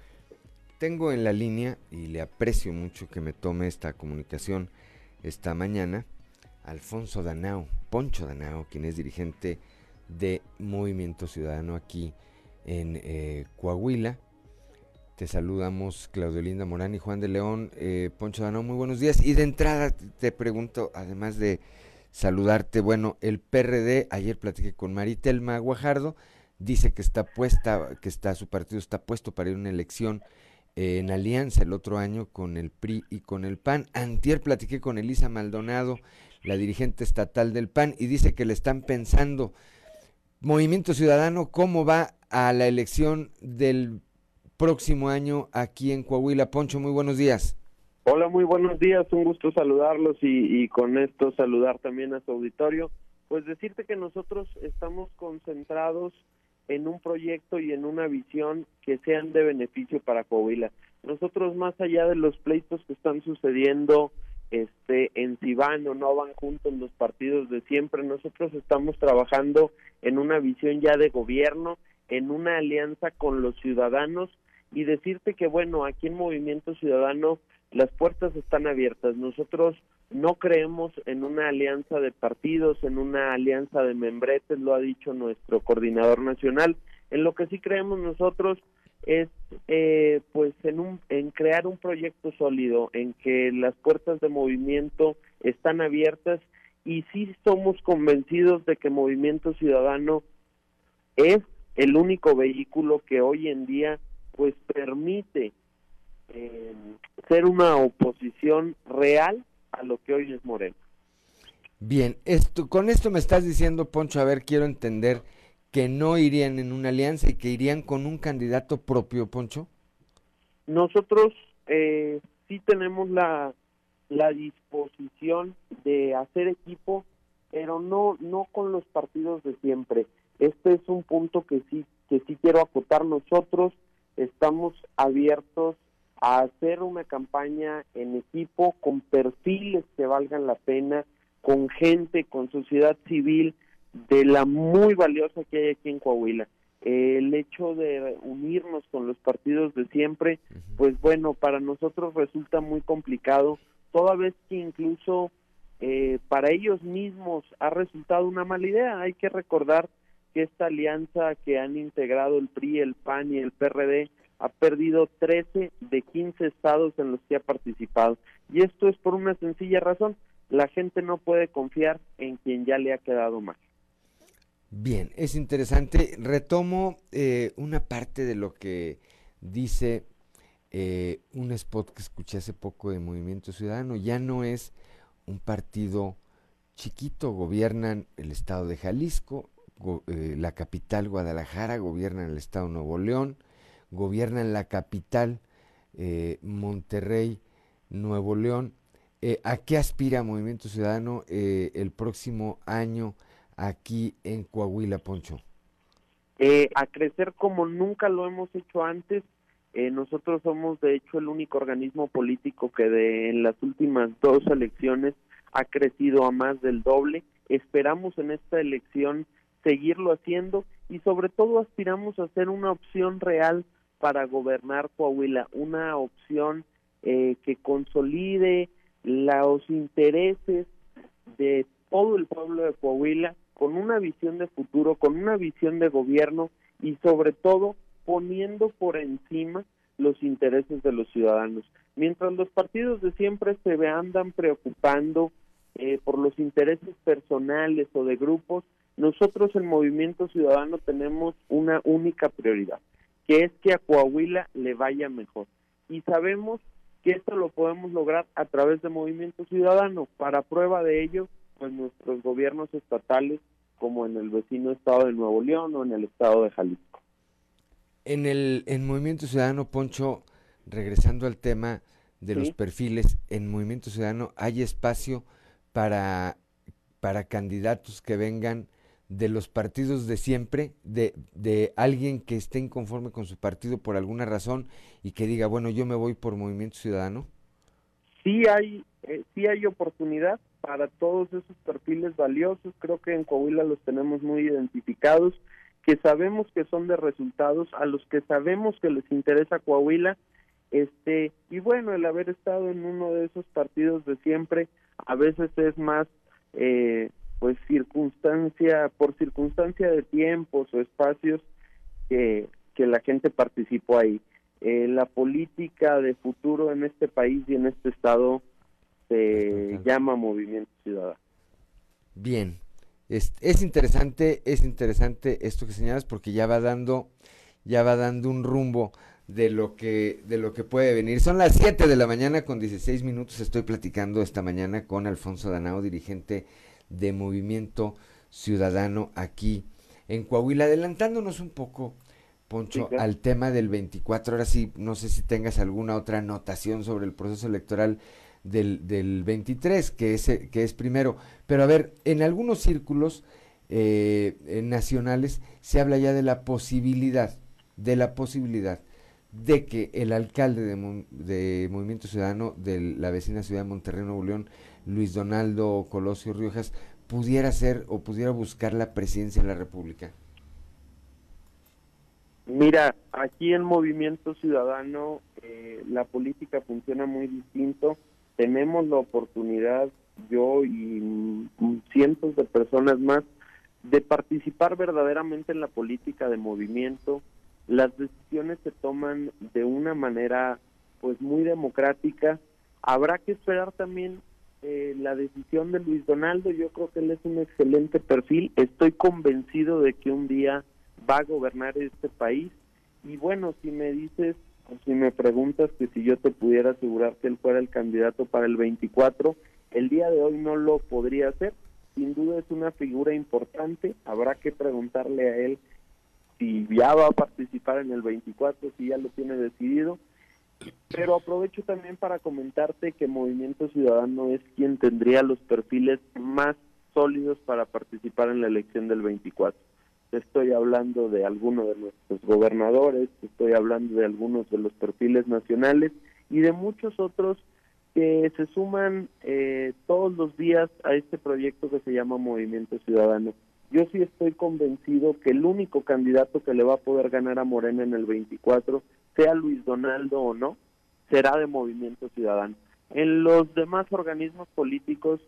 Tengo en la línea, y le aprecio mucho que me tome esta comunicación esta mañana, Alfonso Danao, Poncho Danao, quien es dirigente de Movimiento Ciudadano aquí en eh, Coahuila. Te saludamos Claudio Linda Morán y Juan de León. Eh, Poncho Danao, muy buenos días. Y de entrada te pregunto, además de saludarte. Bueno, el PRD, ayer platiqué con Maritelma Guajardo, dice que está puesta, que está, su partido está puesto para ir a una elección eh, en alianza el otro año con el PRI y con el PAN. Antier platiqué con Elisa Maldonado, la dirigente estatal del PAN, y dice que le están pensando, Movimiento Ciudadano, cómo va a la elección del próximo año aquí en Coahuila. Poncho, muy buenos días. Hola, muy buenos días, un gusto saludarlos y, con esto saludar también a su auditorio. Pues decirte que nosotros estamos concentrados en un proyecto y en una visión que sean de beneficio para Coahuila. Nosotros más allá de los pleitos que están sucediendo este en Cibano, no van juntos los partidos de siempre, nosotros estamos trabajando en una visión ya de gobierno, en una alianza con los ciudadanos y decirte que bueno, aquí en Movimiento Ciudadano las puertas están abiertas. Nosotros no creemos en una alianza de partidos, en una alianza de membretes, lo ha dicho nuestro coordinador nacional. En lo que sí creemos nosotros es eh, pues en, un, en crear un proyecto sólido, en que las puertas de movimiento están abiertas y sí somos convencidos de que Movimiento Ciudadano es el único vehículo que hoy en día pues permite eh, ser una oposición real a lo que hoy es Moreno. Bien, esto, con esto me estás diciendo, Poncho, a ver, quiero entender que no irían en una alianza y que irían con un candidato propio, Poncho. Nosotros eh, sí tenemos la, la disposición de hacer equipo, pero no, no con los partidos de siempre. Este es un punto que sí, que sí quiero acotar. Nosotros estamos abiertos a hacer una campaña en equipo con perfiles que valgan la pena, con gente, con sociedad civil, de la muy valiosa que hay aquí en Coahuila. el hecho de unirnos con los partidos de siempre, pues bueno, para nosotros resulta muy complicado, toda vez que incluso eh, para ellos mismos ha resultado una mala idea. Hay que recordar que esta alianza que han integrado el PRI, el PAN y el PRD ha perdido 13 de 15 estados en los que ha participado. Y esto es por una sencilla razón. La gente no puede confiar en quien ya le ha quedado mal. Bien, es interesante. Retomo eh, una parte de lo que dice eh, un spot que escuché hace poco de Movimiento Ciudadano. Ya no es un partido chiquito, gobiernan el estado de Jalisco, eh, la capital Guadalajara, gobiernan el estado Nuevo León, gobierna en la capital, eh, Monterrey, Nuevo León. Eh, ¿A qué aspira Movimiento Ciudadano eh, el próximo año aquí en Coahuila, Poncho? a crecer como nunca lo hemos hecho antes. nosotros somos, de hecho, el único organismo político que de, en las últimas dos elecciones ha crecido a más del doble. Esperamos en esta elección seguirlo haciendo y sobre todo aspiramos a ser una opción real para gobernar Coahuila, una opción eh, que consolide los intereses de todo el pueblo de Coahuila con una visión de futuro, con una visión de gobierno y sobre todo poniendo por encima los intereses de los ciudadanos. Mientras los partidos de siempre se andan preocupando eh, por los intereses personales o de grupos, nosotros el Movimiento Ciudadano tenemos una única prioridad, que es que a Coahuila le vaya mejor. Y sabemos que esto lo podemos lograr a través de Movimiento Ciudadano. Para prueba de ello, pues nuestros gobiernos estatales, como en el vecino estado de Nuevo León o en el estado de Jalisco. En el en Movimiento Ciudadano, Poncho, regresando al tema de los perfiles, en Movimiento Ciudadano hay espacio para, para candidatos que vengan de los partidos de siempre, de, de alguien que esté inconforme con su partido por alguna razón y que diga, bueno, yo me voy por Movimiento Ciudadano? Sí hay, eh, sí hay oportunidad para todos esos perfiles valiosos, creo que en Coahuila los tenemos muy identificados, que sabemos que son de resultados, a los que sabemos que les interesa Coahuila, este, y bueno, el haber estado en uno de esos partidos de siempre, a veces es más eh, pues circunstancia, por circunstancia de tiempos o espacios que, que la gente participó ahí. Eh, la política de futuro en este país y en este estado se llama Movimiento Ciudadano. Bien, es, es, interesante, es interesante esto que señalas porque ya va dando, ya va dando un rumbo de lo que, de lo que puede venir. Son las 7 de la mañana con 16 minutos. Estoy platicando esta mañana con Alfonso Danao, dirigente de Movimiento Ciudadano aquí en Coahuila. Adelantándonos un poco, Poncho, al tema del 24. Ahora sí, no sé si tengas alguna otra anotación sobre el proceso electoral del, del 23, que es, que es primero. Pero a ver, en algunos círculos eh, nacionales se habla ya de la posibilidad, de la posibilidad de que el alcalde de, de Movimiento Ciudadano de la vecina ciudad de Monterrey, Nuevo León, Luis Donaldo Colosio Riojas pudiera ser o pudiera buscar la presidencia de la República? Mira, aquí en Movimiento Ciudadano eh, la política funciona muy distinto. Tenemos la oportunidad, yo y mm, cientos de personas más, de participar verdaderamente en la política de movimiento. Las decisiones se toman de una manera pues muy democrática. Habrá que esperar también eh, la decisión de Luis Donaldo. Yo creo que él es un excelente perfil. Estoy convencido de que un día va a gobernar este país. Y bueno, si me dices o si me preguntas que si yo te pudiera asegurar que él fuera el candidato para el 24, el día de hoy no lo podría hacer. Sin duda es una figura importante. Habrá que preguntarle a él si ya va a participar en el 24, si ya lo tiene decidido. Pero aprovecho también para comentarte que Movimiento Ciudadano es quien tendría los perfiles más sólidos para participar en la elección del 24 estoy hablando de algunos de nuestros gobernadores, estoy hablando de algunos de los perfiles nacionales y de muchos otros que se suman eh, todos los días a este proyecto que se llama Movimiento Ciudadano. Yo sí estoy convencido que el único candidato que le va a poder ganar a Morena en el 24, sea Luis Donaldo o no, será de Movimiento Ciudadano. En los demás organismos políticos,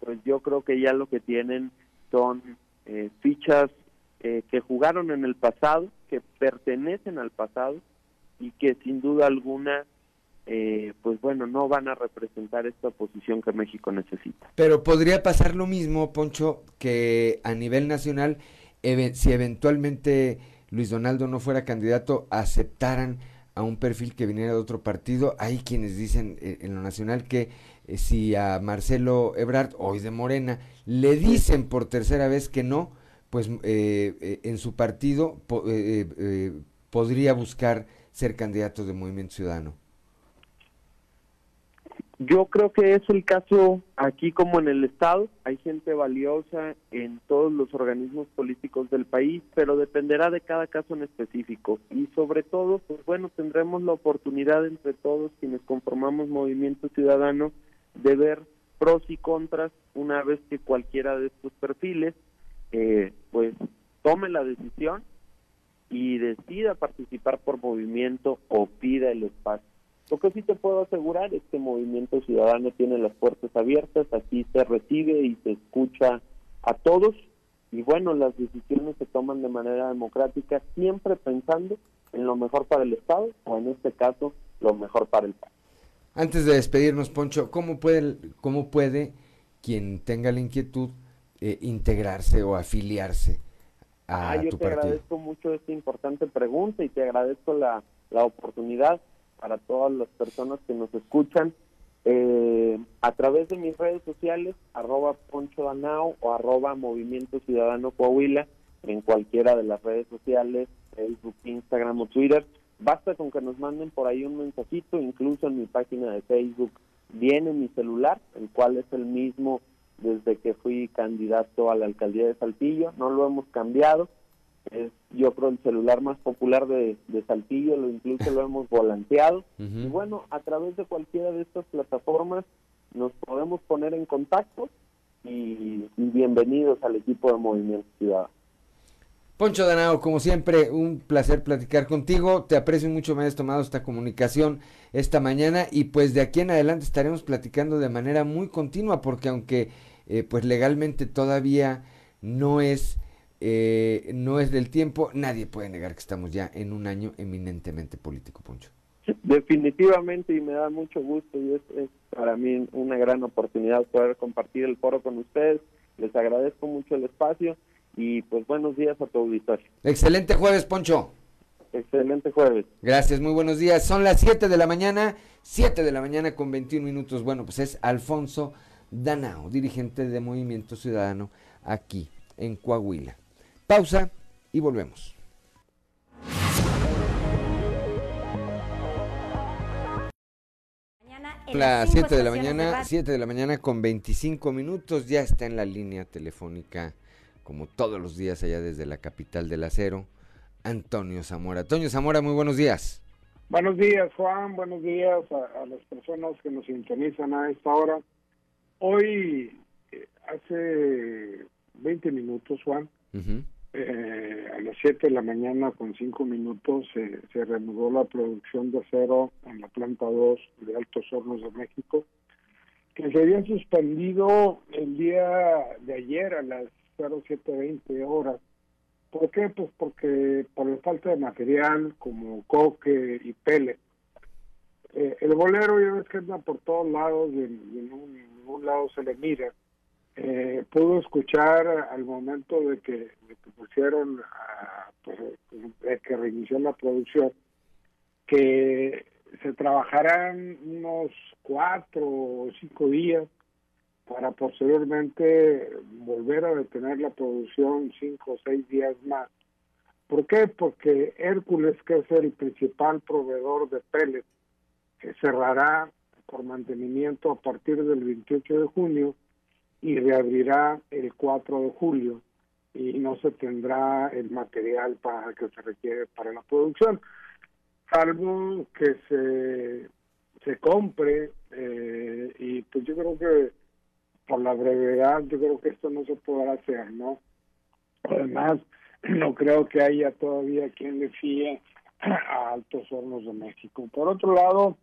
pues yo creo que ya lo que tienen son eh, fichas eh, que jugaron en el pasado, que pertenecen al pasado y que sin duda alguna, eh, pues bueno, no van a representar esta posición que México necesita. Pero podría pasar lo mismo, Poncho, que a nivel nacional, si eventualmente Luis Donaldo no fuera candidato, aceptaran a un perfil que viniera de otro partido. Hay quienes dicen eh, en lo nacional que si a Marcelo Ebrard, hoy de Morena, le dicen por tercera vez que no, pues eh, eh, en su partido eh, podría buscar ser candidato de Movimiento Ciudadano. Yo creo que es el caso aquí como en el Estado. Hay gente valiosa en todos los organismos políticos del país, pero dependerá de cada caso en específico. Y sobre todo, pues bueno, tendremos la oportunidad entre todos quienes conformamos Movimiento Ciudadano de ver pros y contras una vez que cualquiera de estos perfiles eh, pues tome la decisión y decida participar por movimiento o pida el espacio. Lo que sí te puedo asegurar es que Movimiento Ciudadano tiene las puertas abiertas, aquí se recibe y se escucha a todos. Y bueno, las decisiones se toman de manera democrática, siempre pensando en lo mejor para el Estado o en este caso lo mejor para el país. Antes de despedirnos, Poncho, ¿cómo puede, cómo puede quien tenga la inquietud eh, integrarse o afiliarse a ah, yo te agradezco mucho esta importante pregunta y te agradezco la, la oportunidad para todas las personas que nos escuchan eh, a través de mis redes sociales, arroba Poncho Danao o arroba Movimiento Ciudadano Coahuila, en cualquiera de las redes sociales, Facebook, Instagram o Twitter. Basta con que nos manden por ahí un mensajito, incluso en mi página de Facebook viene mi celular, el cual es el mismo desde que fui candidato a la alcaldía de Saltillo, no lo hemos cambiado. Es, yo creo el celular más popular de, Saltillo, lo incluso lo hemos volanteado. Y bueno, a través de cualquiera de estas plataformas nos podemos poner en contacto y, bienvenidos al equipo de Movimiento Ciudadano. Poncho Danao, como siempre, un placer platicar contigo. Te aprecio mucho me hayas tomado esta comunicación esta mañana y pues de aquí en adelante estaremos platicando de manera muy continua porque aunque eh, pues legalmente todavía no es, eh, no es del tiempo, nadie puede negar que estamos ya en un año eminentemente político, Poncho. Definitivamente y me da mucho gusto y es, para mí una gran oportunidad poder compartir el foro con ustedes. Les agradezco mucho el espacio y pues buenos días a tu auditorio. Excelente jueves, Poncho. Excelente jueves. Gracias, muy buenos días. Son las 7 de la mañana, 7 de la mañana con 21 minutos. Bueno, pues es Alfonso Danao, dirigente de Movimiento Ciudadano aquí en Coahuila. Pausa y volvemos. Las 7 de la mañana, 7 de la mañana con 25 minutos, ya está en la línea telefónica, como todos los días allá desde la capital del acero, Antonio Zamora. Antonio Zamora, muy buenos días. Buenos días, Juan, buenos días a, a las personas que nos sintonizan a esta hora. Hoy, eh, hace 20 minutos, Juan, eh, a las 7 de la mañana con 5 minutos se, se reanudó la producción de acero en la planta 2 de Altos Hornos de México, que se había suspendido el día de ayer a las 07.20 horas. ¿Por qué? Pues porque por la falta de material como coque y pele. Eh, el bolero ya ves que anda por todos lados y en, ningún lado se le mira eh, pudo escuchar al momento de que, de pusieron, pues, de que reinició la producción, que se trabajarán unos cuatro o cinco días para posteriormente volver a detener la producción cinco o seis días más. ¿Por qué? Porque Hércules, que es el principal proveedor de pellets, cerrará por mantenimiento a partir del 28 de junio y reabrirá el 4 de julio y no se tendrá el material para que se requiere para la producción, salvo que se, se compre eh, y pues yo creo que por la brevedad yo creo que esto no se podrá hacer, ¿no? Además, no creo que haya todavía quien le fíe a Altos Hornos de México. Por otro lado,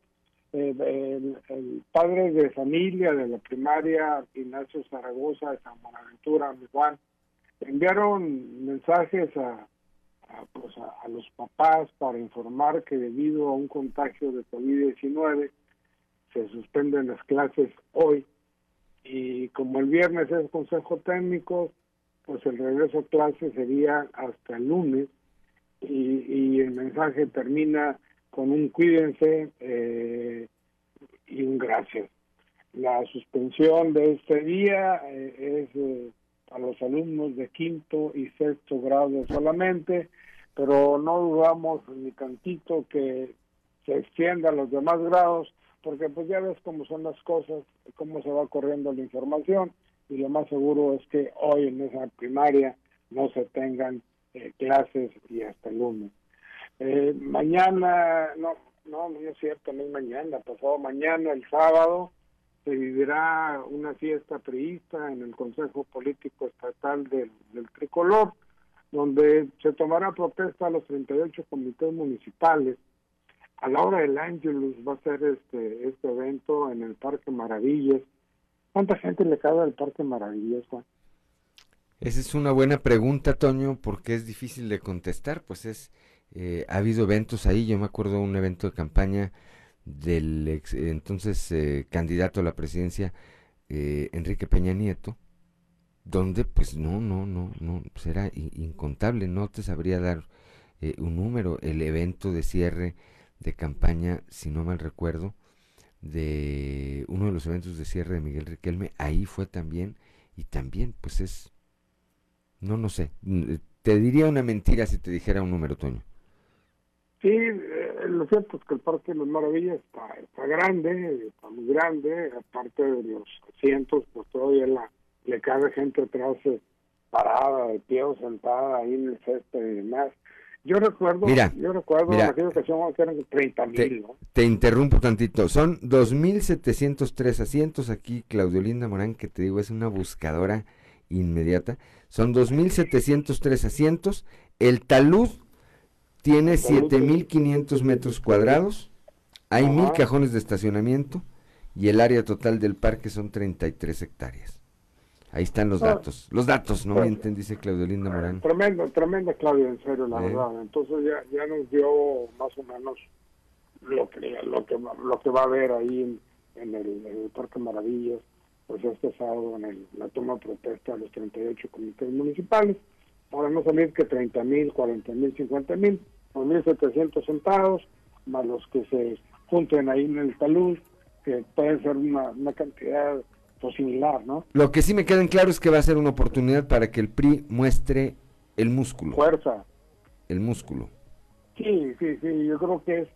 el, padre de familia de la primaria, Ignacio Zaragoza de San Buenaventura, mi Juan, enviaron mensajes a, pues a, los papás para informar que debido a un contagio de COVID-19 se suspenden las clases hoy. Y como el viernes es consejo técnico, pues el regreso a clases sería hasta el lunes. Y el mensaje termina con un cuídense eh, y un gracias. La suspensión de este día eh, es eh, a los alumnos de quinto y sexto grado solamente, pero no dudamos ni tantito que se extienda a los demás grados, porque pues ya ves cómo son las cosas, cómo se va corriendo la información, y lo más seguro es que hoy en esa primaria no se tengan clases y hasta el lunes. Eh, mañana, no, no, no es cierto, no es mañana, pasado mañana, el sábado, se vivirá una fiesta priista en el Consejo Político Estatal del, Tricolor, donde se tomará protesta a los 38 comités municipales. A la hora del Ángelus va a ser este, este evento en el Parque Maravillas. ¿Cuánta gente le cabe al Parque Maravillas, Juan? Esa es una buena pregunta, Toño, porque es difícil de contestar, pues es eh, ha habido eventos ahí, yo me acuerdo un evento de campaña del ex, entonces eh, candidato a la presidencia, eh, Enrique Peña Nieto, donde pues no, no, no, no, será pues, incontable, no te sabría dar un número, el evento de cierre de campaña, si no mal recuerdo, de uno de los eventos de cierre de Miguel Riquelme, ahí fue también, y también pues es, no, no sé, te diría una mentira si te dijera un número, Toño. Sí, eh, lo cierto es que el Parque de las Maravillas está, está grande, está muy grande, aparte de los asientos, pues todavía la, le cabe gente atrás eh, parada, de pie o sentada ahí en el césped y demás. Yo recuerdo, yo recuerdo en aquella ocasión que eran 30 mil, ¿no? Te interrumpo tantito, son 2.703 asientos aquí, Claudio Linda Morán, que te digo es una buscadora inmediata, son 2.703 asientos, el talud tiene 7.500 metros cuadrados, hay mil cajones de estacionamiento y el área total del parque son 33 hectáreas. Ahí están los ah. datos. Los datos, no mienten, dice Claudio Linda Morán. Tremendo, tremendo, Claudio, en serio, la eh. verdad. Entonces ya, ya nos dio más o menos lo que lo que, lo que va a haber ahí en, el, Parque Maravillas, pues este sábado en la toma de protesta de los 38 comités municipales para no salir que 30 mil, 40 mil, 50 mil, 1.700 sentados, más los que se junten ahí en el talud, que pueden ser una, una cantidad pues, similar, ¿no? Lo que sí me queda en claro es que va a ser una oportunidad para que el PRI muestre el músculo. Fuerza. El músculo. Sí, sí, sí, yo creo que es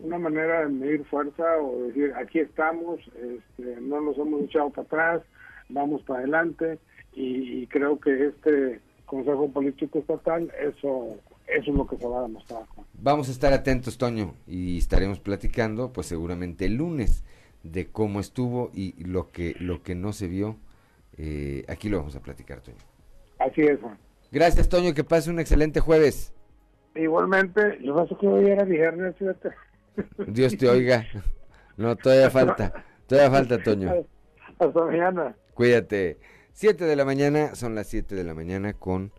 una manera de medir fuerza o decir, aquí estamos, este, no nos hemos echado para atrás, vamos para adelante y creo que este Consejo Político Estatal, eso, eso es lo que se va a demostrar. Vamos a estar atentos, Toño, y estaremos platicando, pues seguramente el lunes, de cómo estuvo y lo que, lo que no se vio. Eh, aquí lo vamos a platicar, Toño. Así es, Juan. Gracias, Toño, que pase un excelente jueves. Igualmente, yo paso que hoy era viernes, fíjate. Dios te oiga. No, todavía falta. Todavía falta, Toño. Hasta mañana. Cuídate. 7 de la mañana, son las 7 de la mañana con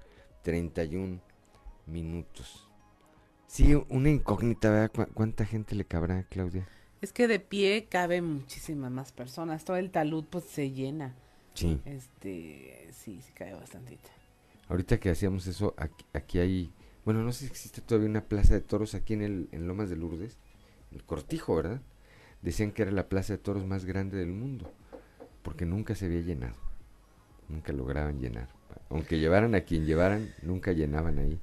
31 minutos. Sí, una incógnita, ¿verdad? ¿Cuánta gente le cabrá, Claudia? Es que de pie caben muchísimas más personas. Todo el talud pues se llena. Sí. Este, sí, se cae bastantito. Ahorita que hacíamos eso, aquí, hay, bueno, no sé si existe todavía una plaza de toros aquí en, el, en Lomas de Lourdes, el Cortijo, ¿verdad? Decían que era la plaza de toros más grande del mundo, porque nunca se había llenado, nunca lograban llenar. Aunque llevaran a quien llevaran, nunca llenaban ahí.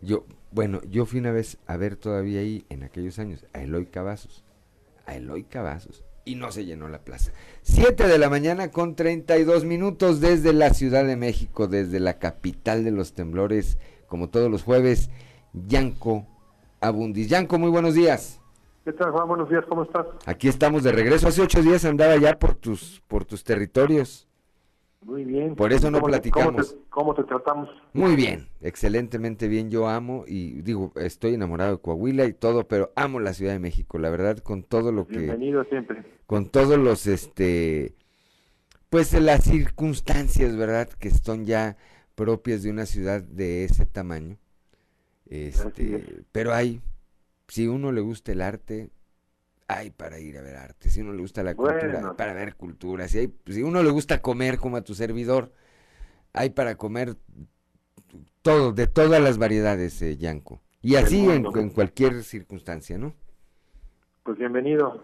Yo, bueno, yo fui una vez a ver todavía ahí, en aquellos años, a Eloy Cavazos a Eloy Cavazos y no se llenó la plaza. Siete de la mañana con 32 minutos desde la Ciudad de México, desde la capital de los temblores, como todos los jueves, Yanko Abundis. Yanko, muy buenos días. ¿Qué tal, Juan? Buenos días, ¿cómo estás? Aquí estamos de regreso. Hace ocho días andaba ya por tus, por tus territorios. Muy bien. Por eso no platicamos. ¿cómo te, tratamos? Muy bien, excelentemente bien. Yo amo y digo, estoy enamorado de Coahuila y todo, pero amo la Ciudad de México, la verdad, con todo lo que... Bienvenido siempre. Con todos los, este, pues las circunstancias, ¿verdad? Que son ya propias de una ciudad de ese tamaño. Este, pero hay, si uno le gusta el arte, hay para ir a ver arte. Si uno le gusta la cultura, para ver cultura. Si, hay, si uno le gusta comer como a tu servidor, hay para comer todo, de todas las variedades, eh, Yanko. Y así en, cualquier circunstancia, ¿no? Pues bienvenido.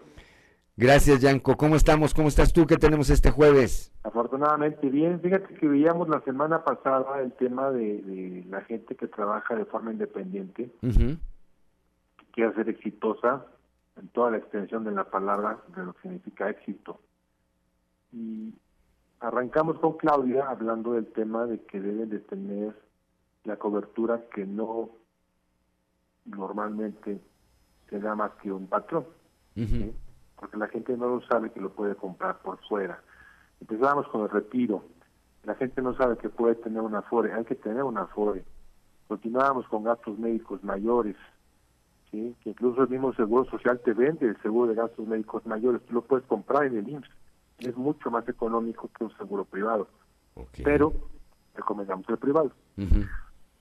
Gracias, Yanko. ¿Cómo estamos? ¿Cómo estás tú? ¿Qué tenemos este jueves? Afortunadamente bien. Fíjate que veíamos la semana pasada el tema de, la gente que trabaja de forma independiente, que quiere ser exitosa en toda la extensión de la palabra de lo que significa éxito. Y arrancamos con Claudia hablando del tema de que deben de tener la cobertura que no normalmente se da más que un patrón, porque la gente no lo sabe que lo puede comprar por fuera. Empezamos con el retiro, la gente no sabe que puede tener una FORE, hay que tener una FORE. Continuamos con gastos médicos mayores, que incluso el mismo Seguro Social te vende el seguro de gastos médicos mayores, tú lo puedes comprar en el IMSS, es mucho más económico que un seguro privado, pero recomendamos el privado.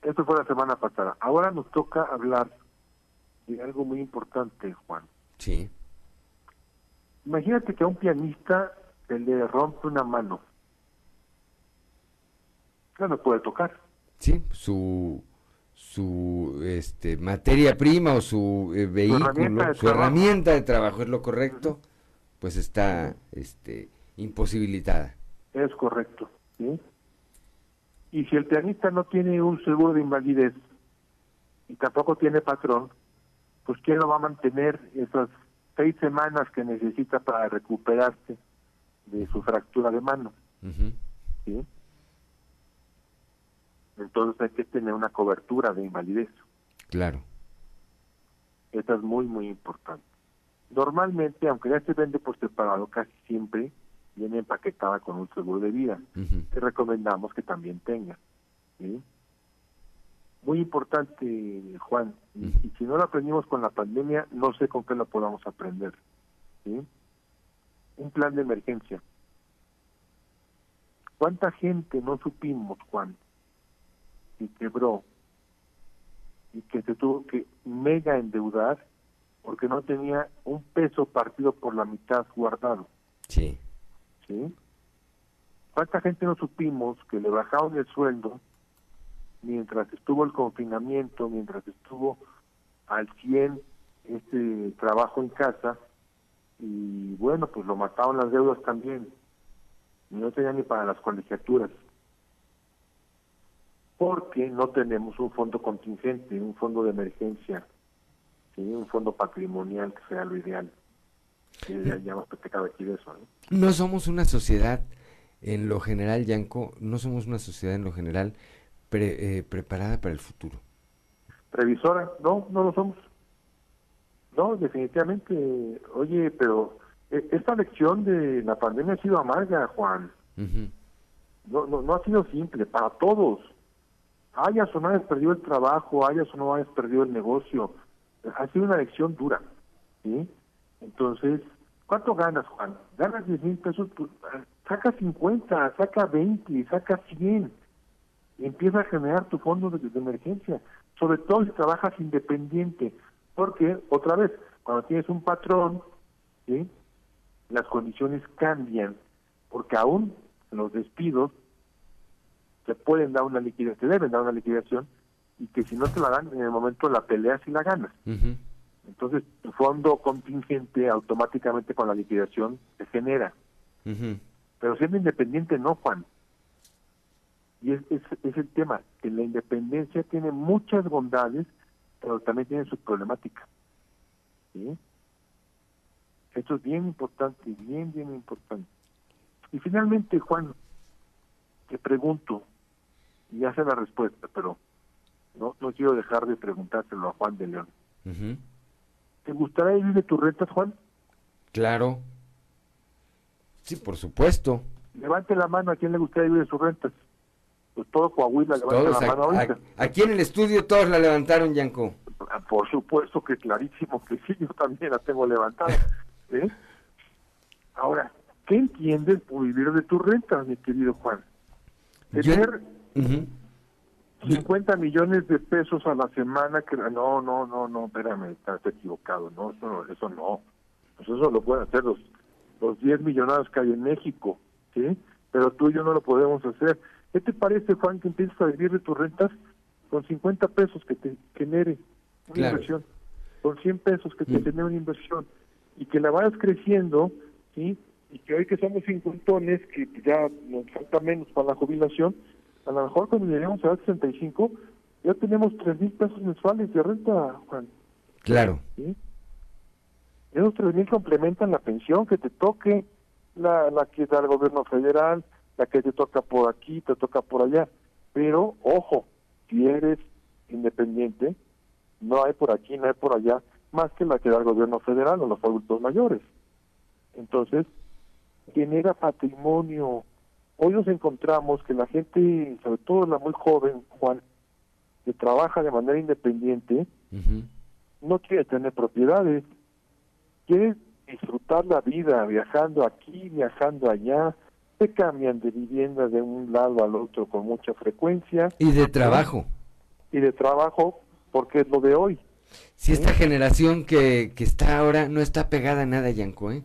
Esto fue la semana pasada. Ahora nos toca hablar de algo muy importante, Juan. Sí. Imagínate que a un pianista se le rompe una mano. Ya no puede tocar. Sí, su su este, materia prima o su eh, vehículo, su, herramienta de, trabajo, es lo correcto, pues está este, imposibilitada. Es correcto, ¿sí? Y si el pianista no tiene un seguro de invalidez y tampoco tiene patrón, pues ¿quién lo va a mantener esas seis semanas que necesita para recuperarse de su fractura de mano? ¿sí? Entonces hay que tener una cobertura de invalidez. Claro. Esta es muy, muy importante. Normalmente, aunque ya se vende por separado, casi siempre viene empaquetada con un seguro de vida. Te recomendamos que también tenga. Muy importante, Juan. Y si no lo aprendimos con la pandemia, no sé con qué lo podamos aprender. Un plan de emergencia. ¿Cuánta gente no supimos, Juan, y quebró y que se tuvo que mega endeudar porque no tenía un peso partido por la mitad guardado. Sí. ¿Sí? ¿Cuánta gente no supimos que le bajaron el sueldo mientras estuvo el confinamiento, mientras estuvo al 100 este trabajo en casa y bueno, pues lo mataron las deudas también. Y no tenía ni para las colegiaturas porque no tenemos un fondo contingente, un fondo de emergencia, un fondo patrimonial que sea lo ideal. ya, hemos platicado aquí de eso. ¿no? no somos una sociedad, en lo general, Yanko, no somos una sociedad en lo general eh, preparada para el futuro. Previsora, no, no lo somos. No, definitivamente, oye, pero eh, esta lección de la pandemia ha sido amarga, Juan. no, no, no ha sido simple para todos hayas o no hayas perdido el trabajo, hayas o no hayas perdido el negocio, ha sido una lección dura, ¿sí? Entonces, ¿cuánto ganas, Juan? Ganas 10 mil pesos, pues, saca 50, saca 20, saca 100, empieza a generar tu fondo de, emergencia, sobre todo si trabajas independiente, porque, otra vez, cuando tienes un patrón, las condiciones cambian, porque aún los despidos se pueden dar una liquidación, te deben dar una liquidación, y que si no te la dan, en el momento la peleas y la ganas. Entonces, tu fondo contingente automáticamente con la liquidación se genera. Pero siendo independiente, no, Juan. Y es, es, es, el tema, que la independencia tiene muchas bondades, pero también tiene sus problemáticas. ¿sí? Esto es bien importante, bien, bien importante. Y finalmente, Juan, te pregunto, y ya sé la respuesta, pero no, no quiero dejar de preguntárselo a Juan de León. ¿Te gustaría vivir de tus rentas, Juan? Claro. Sí, por supuesto. Levante la mano a quien le gustaría vivir de sus rentas. Pues todo Coahuila levanta la mano ahorita. Aquí en el estudio todos la levantaron, Yanko. Por supuesto que clarísimo que sí, yo también la tengo levantada. ¿eh? Ahora, ¿qué entiendes por vivir de tus rentas, mi querido Juan? Tener 50 millones de pesos a la semana, que no, no, no, no, espérame, estás equivocado, no, eso, eso no. Pues eso lo pueden hacer los, los 10 millonarios que hay en México, ¿sí? Pero tú y yo no lo podemos hacer. ¿Qué te parece, Juan, que empieces a vivir de tus rentas con 50 pesos que te genere una inversión? Con 100 pesos que te genere una inversión y que la vayas creciendo, ¿sí? Y que hoy que somos cincuentones, que ya nos falta menos para la jubilación, a lo mejor cuando lleguemos a los 65, ya tenemos tres mil pesos mensuales de renta, Juan. Claro. ¿Sí? Esos tres mil complementan la pensión que te toque, la, la que da el gobierno federal, la que te toca por aquí, te toca por allá. Pero, ojo, si eres independiente, no hay por aquí, no hay por allá, más que la que da el gobierno federal o los adultos mayores. Entonces, genera patrimonio. Hoy nos encontramos que la gente, sobre todo la muy joven, Juan, que trabaja de manera independiente, no quiere tener propiedades, quiere disfrutar la vida viajando aquí, viajando allá, se cambian de vivienda de un lado al otro con mucha frecuencia. Y de trabajo. Y de trabajo, porque es lo de hoy. Si esta generación que, que está ahora no está pegada a nada, Yanko, ¿eh?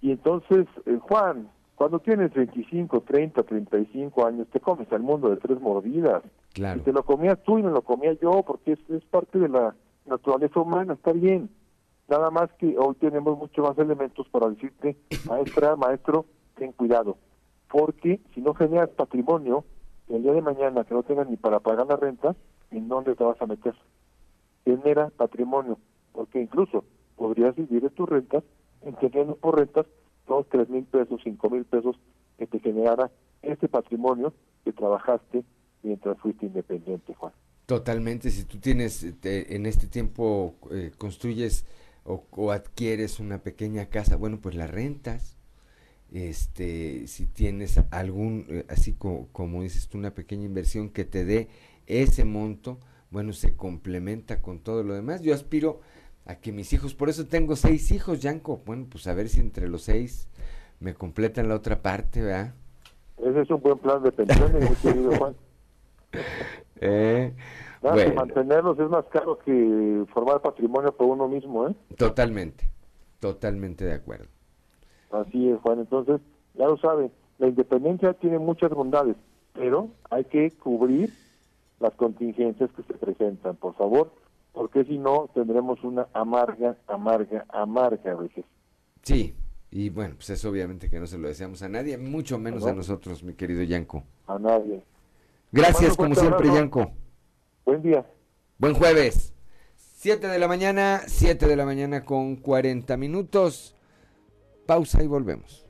Y entonces, eh, Juan, cuando tienes 25, 30, 35 años, te comes al mundo de tres mordidas. Claro. Y te lo comías tú y me lo comía yo, porque es, es parte de la naturaleza humana, está bien. Nada más que hoy tenemos mucho más elementos para decirte, maestra, maestro, ten cuidado. Porque si no generas patrimonio, el día de mañana que no tengas ni para pagar la renta, ¿en dónde te vas a meter? Genera patrimonio, porque incluso podrías vivir de tus rentas, entendiendo por rentas dos, tres mil pesos, cinco mil pesos que te generara ese patrimonio que trabajaste mientras fuiste independiente, Juan. Totalmente, si tú tienes, te, en este tiempo eh, construyes o, o, adquieres una pequeña casa, bueno, pues la rentas. Este, si tienes algún, eh, así como, como dices tú, una pequeña inversión que te dé ese monto, bueno, se complementa con todo lo demás. Yo aspiro a que mis hijos, por eso tengo seis hijos, Yanko. Bueno, pues a ver si entre los seis me completan la otra parte, ¿verdad? Ese es un buen plan de pensiones, mi querido Juan. Eh, Nada, bueno. mantenerlos es más caro que formar patrimonio por uno mismo, ¿eh? Totalmente, totalmente de acuerdo. Así es, Juan. Entonces, ya lo saben, la independencia tiene muchas bondades, pero hay que cubrir las contingencias que se presentan, por favor, porque si no tendremos una amarga, amarga, amarga a veces. Sí, y bueno, pues eso obviamente que no se lo deseamos a nadie, mucho menos ¿No? a nosotros, mi querido Yanko. A nadie. Gracias, como siempre, Yanko. Buen día. Buen jueves. 7 de la mañana, 7 de la mañana con 40 minutos. Pausa y volvemos.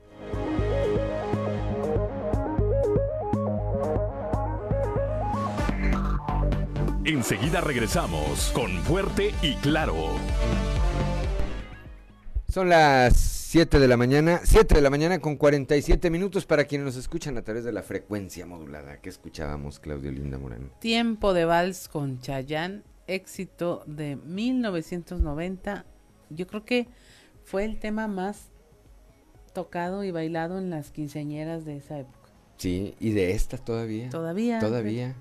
Enseguida regresamos con Fuerte y Claro. Son las 7 de la mañana, 7 de la mañana con 47 minutos para quienes nos escuchan a través de la frecuencia modulada que escuchábamos, Claudio Linda Morán. Tiempo de vals con Chayán, éxito de 1990. Yo creo que fue el tema más tocado y bailado en las quinceañeras de esa época. Sí, y de esta todavía. Todavía. Todavía.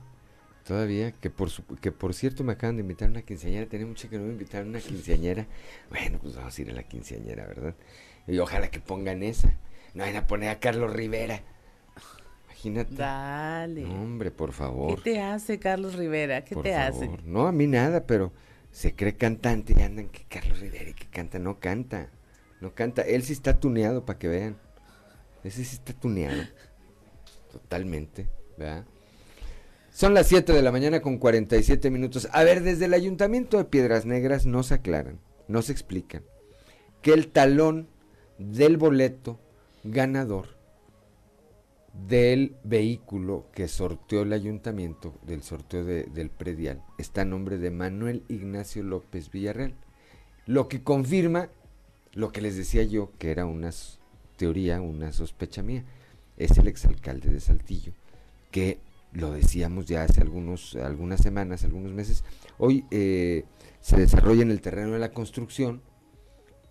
Todavía, que por, que por cierto me acaban de invitar a una quinceañera, tenía mucho que no me invitaron a una quinceañera. Bueno, pues vamos a ir a la quinceañera, ¿verdad? Y ojalá que pongan esa. No vayan a poner a Carlos Rivera. Imagínate. Dale. hombre, por favor. ¿Qué te hace Carlos Rivera? ¿Qué te hace? No, a mí nada, pero se cree cantante y andan que Carlos Rivera y que canta. No canta. No canta. Él sí está tuneado para que vean. Ese sí está tuneado. Totalmente. ¿Verdad? Son las 7 de la mañana con 47 minutos. A ver, desde el Ayuntamiento de Piedras Negras no se aclaran, no se explican que el talón del boleto ganador del vehículo que sorteó el ayuntamiento, del sorteo del predial, está a nombre de Manuel Ignacio López Villarreal. Lo que confirma lo que les decía yo, que era una teoría, una sospecha mía, es el exalcalde de Saltillo, que lo decíamos ya hace algunos, algunas semanas, algunos meses, hoy eh, se desarrolla en el terreno de la construcción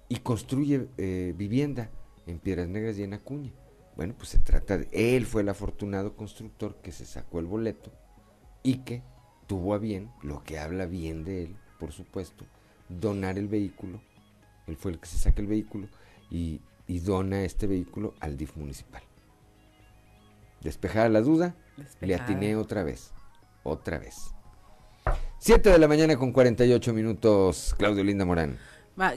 y construye eh, vivienda en Piedras Negras y en Acuña. Bueno, pues se trata de, él fue el afortunado constructor que se sacó el boleto y que tuvo a bien, lo que habla bien de él, por supuesto, donar el vehículo. Él fue el que se saca el vehículo y, y dona este vehículo al DIF municipal. Despejada la duda, le atiné otra vez. Otra vez. 7 de la mañana con 48 minutos, Claudio Linda Morán.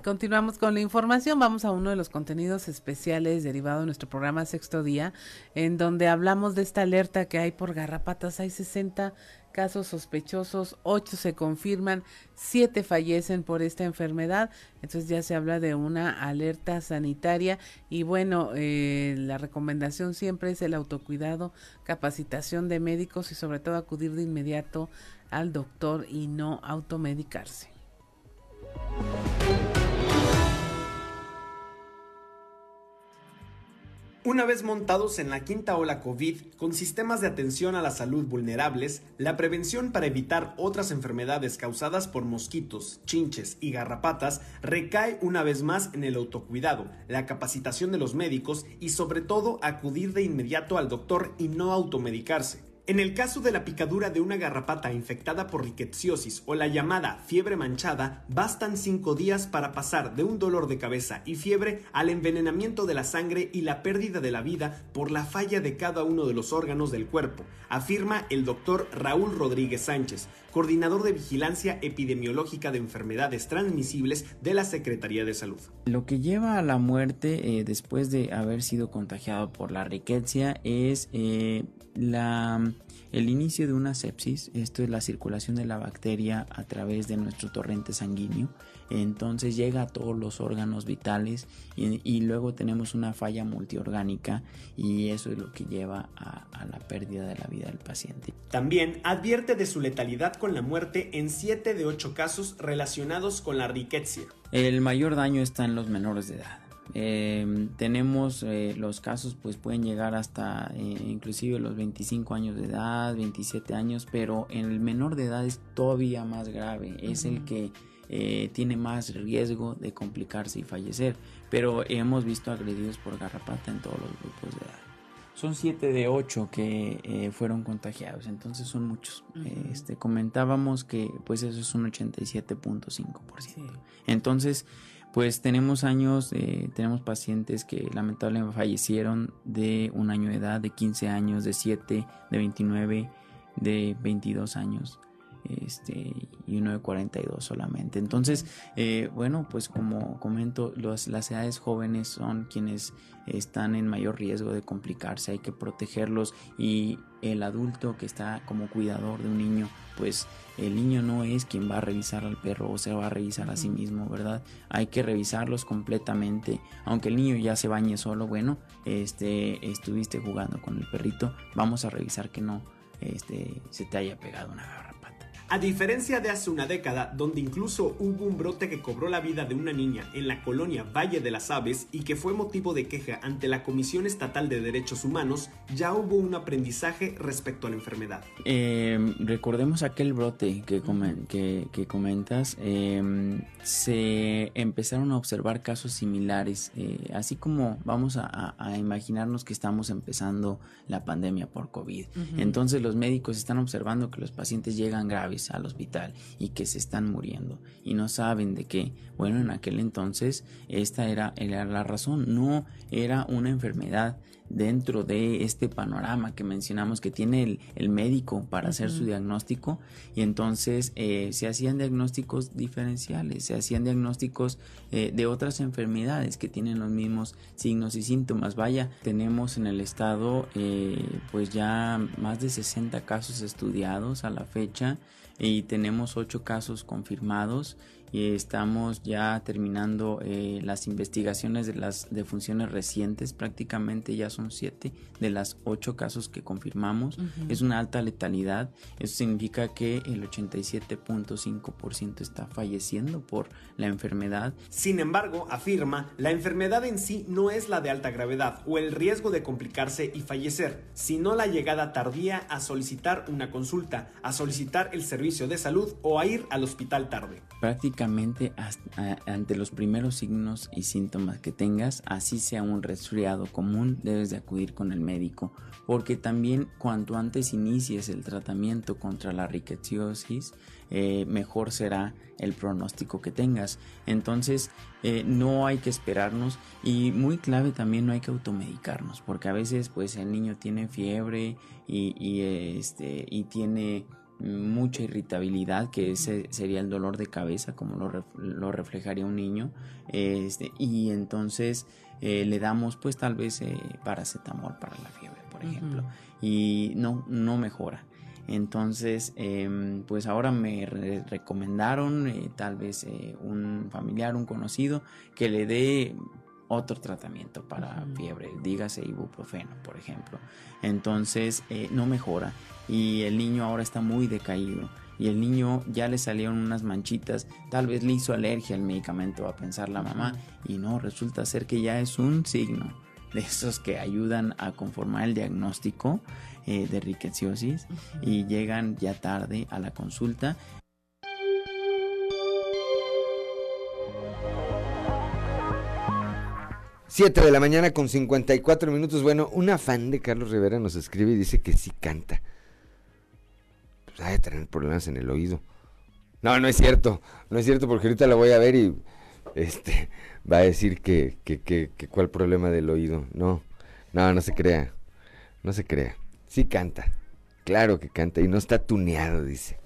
continuamos con la información. Vamos a uno de los contenidos especiales derivado de nuestro programa Sexto Día, en donde hablamos de esta alerta que hay por garrapatas. Hay 60 casos sospechosos, 8 se confirman, 7 fallecen por esta enfermedad, entonces ya se habla de una alerta sanitaria y bueno, eh, la recomendación siempre es el autocuidado, capacitación de médicos y sobre todo acudir de inmediato al doctor y no automedicarse. Una vez montados en la quinta ola COVID, con sistemas de atención a la salud vulnerables, la prevención para evitar otras enfermedades causadas por mosquitos, chinches y garrapatas recae una vez más en el autocuidado, la capacitación de los médicos y sobre todo acudir de inmediato al doctor y no automedicarse. En el caso de la picadura de una garrapata infectada por rickettsiosis o la llamada fiebre manchada, bastan cinco días para pasar de un dolor de cabeza y fiebre al envenenamiento de la sangre y la pérdida de la vida por la falla de cada uno de los órganos del cuerpo, afirma el doctor Raúl Rodríguez Sánchez, coordinador de vigilancia epidemiológica de enfermedades transmisibles de la Secretaría de Salud. Lo que lleva a la muerte eh, después de haber sido contagiado por la riqueza es eh, la, el inicio de una sepsis, esto es la circulación de la bacteria a través de nuestro torrente sanguíneo, entonces llega a todos los órganos vitales y, luego tenemos una falla multiorgánica y eso es lo que lleva a, a, la pérdida de la vida del paciente. También advierte de su letalidad con la muerte en 7 de 8 casos relacionados con la riqueza. El mayor daño está en los menores de edad. Eh, tenemos eh, los casos pues pueden llegar hasta eh, inclusive los 25 años de edad, 27 años, pero en el menor de edad es todavía más grave, es el que eh, tiene más riesgo de complicarse y fallecer, pero hemos visto agredidos por garrapata en todos los grupos de edad. Son 7 de 8 que fueron contagiados, entonces son muchos. este, comentábamos que pues eso es un 87.5%. Entonces, pues tenemos años, eh, tenemos pacientes que lamentablemente fallecieron de un año de edad, de 15 años, de 7, de 29, de 22 años este, y uno de 42 solamente. Entonces, eh, bueno, pues como comento, las edades jóvenes son quienes están en mayor riesgo de complicarse, hay que protegerlos y el adulto que está como cuidador de un niño, pues el niño no es quien va a revisar al perro o se va a revisar a sí mismo, ¿verdad? Hay que revisarlos completamente, aunque el niño ya se bañe solo, bueno, este, estuviste jugando con el perrito, vamos a revisar que no este, se te haya pegado una garrapata. A diferencia de hace una década, donde incluso hubo un brote que cobró la vida de una niña en la colonia Valle de las Aves y que fue motivo de queja ante la Comisión Estatal de Derechos Humanos, ya hubo un aprendizaje respecto a la enfermedad. Eh, recordemos aquel brote que, que, comentas. Em, se empezaron a observar casos similares, eh, así como vamos a, imaginarnos que estamos empezando la pandemia por COVID. Entonces los médicos están observando que los pacientes llegan graves al hospital y que se están muriendo y no saben de qué. Bueno, en aquel entonces esta era, era la razón, no era una enfermedad dentro de este panorama que mencionamos que tiene el, médico para hacer su diagnóstico y entonces eh, se hacían diagnósticos diferenciales, se hacían diagnósticos eh, de otras enfermedades que tienen los mismos signos y síntomas. Vaya, tenemos en el estado eh, pues ya más de 60 casos estudiados a la fecha y tenemos 8 casos confirmados y estamos ya terminando eh, las investigaciones de las defunciones recientes, prácticamente ya son siete de las ocho casos que confirmamos. Es una alta letalidad, eso significa que el 87.5% está falleciendo por la enfermedad. Sin embargo, afirma, la enfermedad en sí no es la de alta gravedad o el riesgo de complicarse y fallecer, sino la llegada tardía a solicitar una consulta, a solicitar el servicio de salud o a ir al hospital tarde. Prácticamente ante los primeros signos y síntomas que tengas, así sea un resfriado común, debes de acudir con el médico, porque también cuanto antes inicies el tratamiento contra la riqueciosis, eh, mejor será el pronóstico que tengas. Entonces, eh, no hay que esperarnos y muy clave también no hay que automedicarnos, porque a veces pues el niño tiene fiebre y, este, y tiene mucha irritabilidad, que ese sería el dolor de cabeza, como lo, reflejaría un niño, este, y entonces eh, le damos pues tal vez eh, paracetamol para la fiebre, por ejemplo, y no, no mejora. Entonces, em, pues ahora me recomendaron eh, tal vez un familiar, un conocido, que le dé otro tratamiento para fiebre, dígase ibuprofeno, por ejemplo. Entonces, no mejora y el niño ahora está muy decaído y el niño ya le salieron unas manchitas, tal vez le hizo alergia al medicamento a pensar la mamá y no, resulta ser que ya es un signo de esos que ayudan a conformar el diagnóstico eh, de riqueciosis y llegan ya tarde a la consulta. Siete de la mañana con 54 minutos. Bueno, una fan de Carlos Rivera nos escribe y dice que sí canta pues, hay tener problemas en el oído. No, no es cierto, no es cierto porque ahorita la voy a ver y este va a decir que, que, que, cuál problema del oído. No, no, no se crea, no se crea. Sí canta, claro que canta y no está tuneado, dice.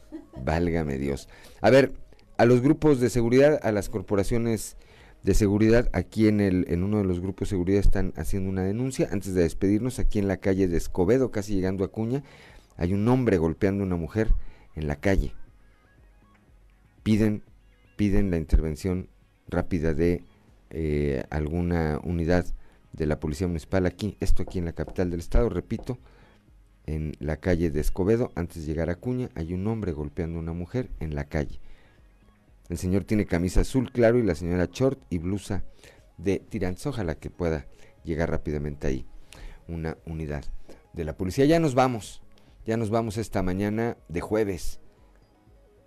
Válgame Dios. A ver, a los grupos de seguridad, a las corporaciones de seguridad, aquí en, el, en uno de los grupos de seguridad están haciendo una denuncia. Antes de despedirnos, aquí en la calle de Escobedo, casi llegando a Cuña, hay un hombre golpeando a una mujer en la calle. Piden, piden la intervención rápida de eh, alguna unidad de la Policía Municipal aquí, esto aquí en la capital del estado, repito, en la calle de Escobedo, antes de llegar a Cuña, hay un hombre golpeando a una mujer en la calle. El señor tiene camisa azul claro y la señora short y blusa de tirantes. Ojalá que pueda llegar rápidamente ahí una unidad de la policía. Ya nos vamos. Ya nos vamos esta mañana de jueves.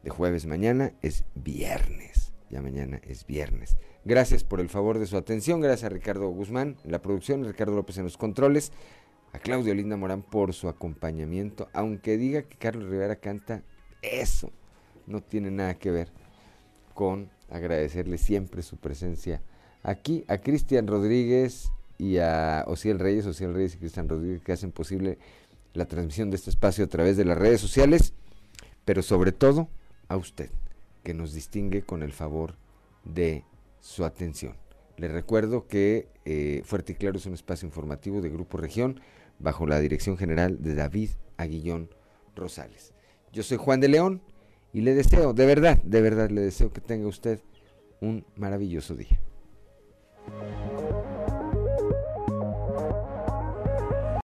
De jueves mañana es viernes. Ya mañana es viernes. Gracias por el favor de su atención. Gracias a Ricardo Guzmán en la producción, Ricardo López en los controles, a Claudio Linda Morán por su acompañamiento. Aunque diga que Carlos Rivera canta, eso no tiene nada que ver con agradecerle siempre su presencia aquí. A Cristian Rodríguez y a Ociel Reyes, Ociel Reyes y Cristian Rodríguez que hacen posible la transmisión de este espacio a través de las redes sociales, pero sobre todo a usted, que nos distingue con el favor de su atención. Le recuerdo que eh, Fuerte y Claro es un espacio informativo de Grupo Región bajo la dirección general de David Aguillón Rosales. Yo soy Juan de León y le deseo, de verdad, de verdad, le deseo que tenga usted un maravilloso día.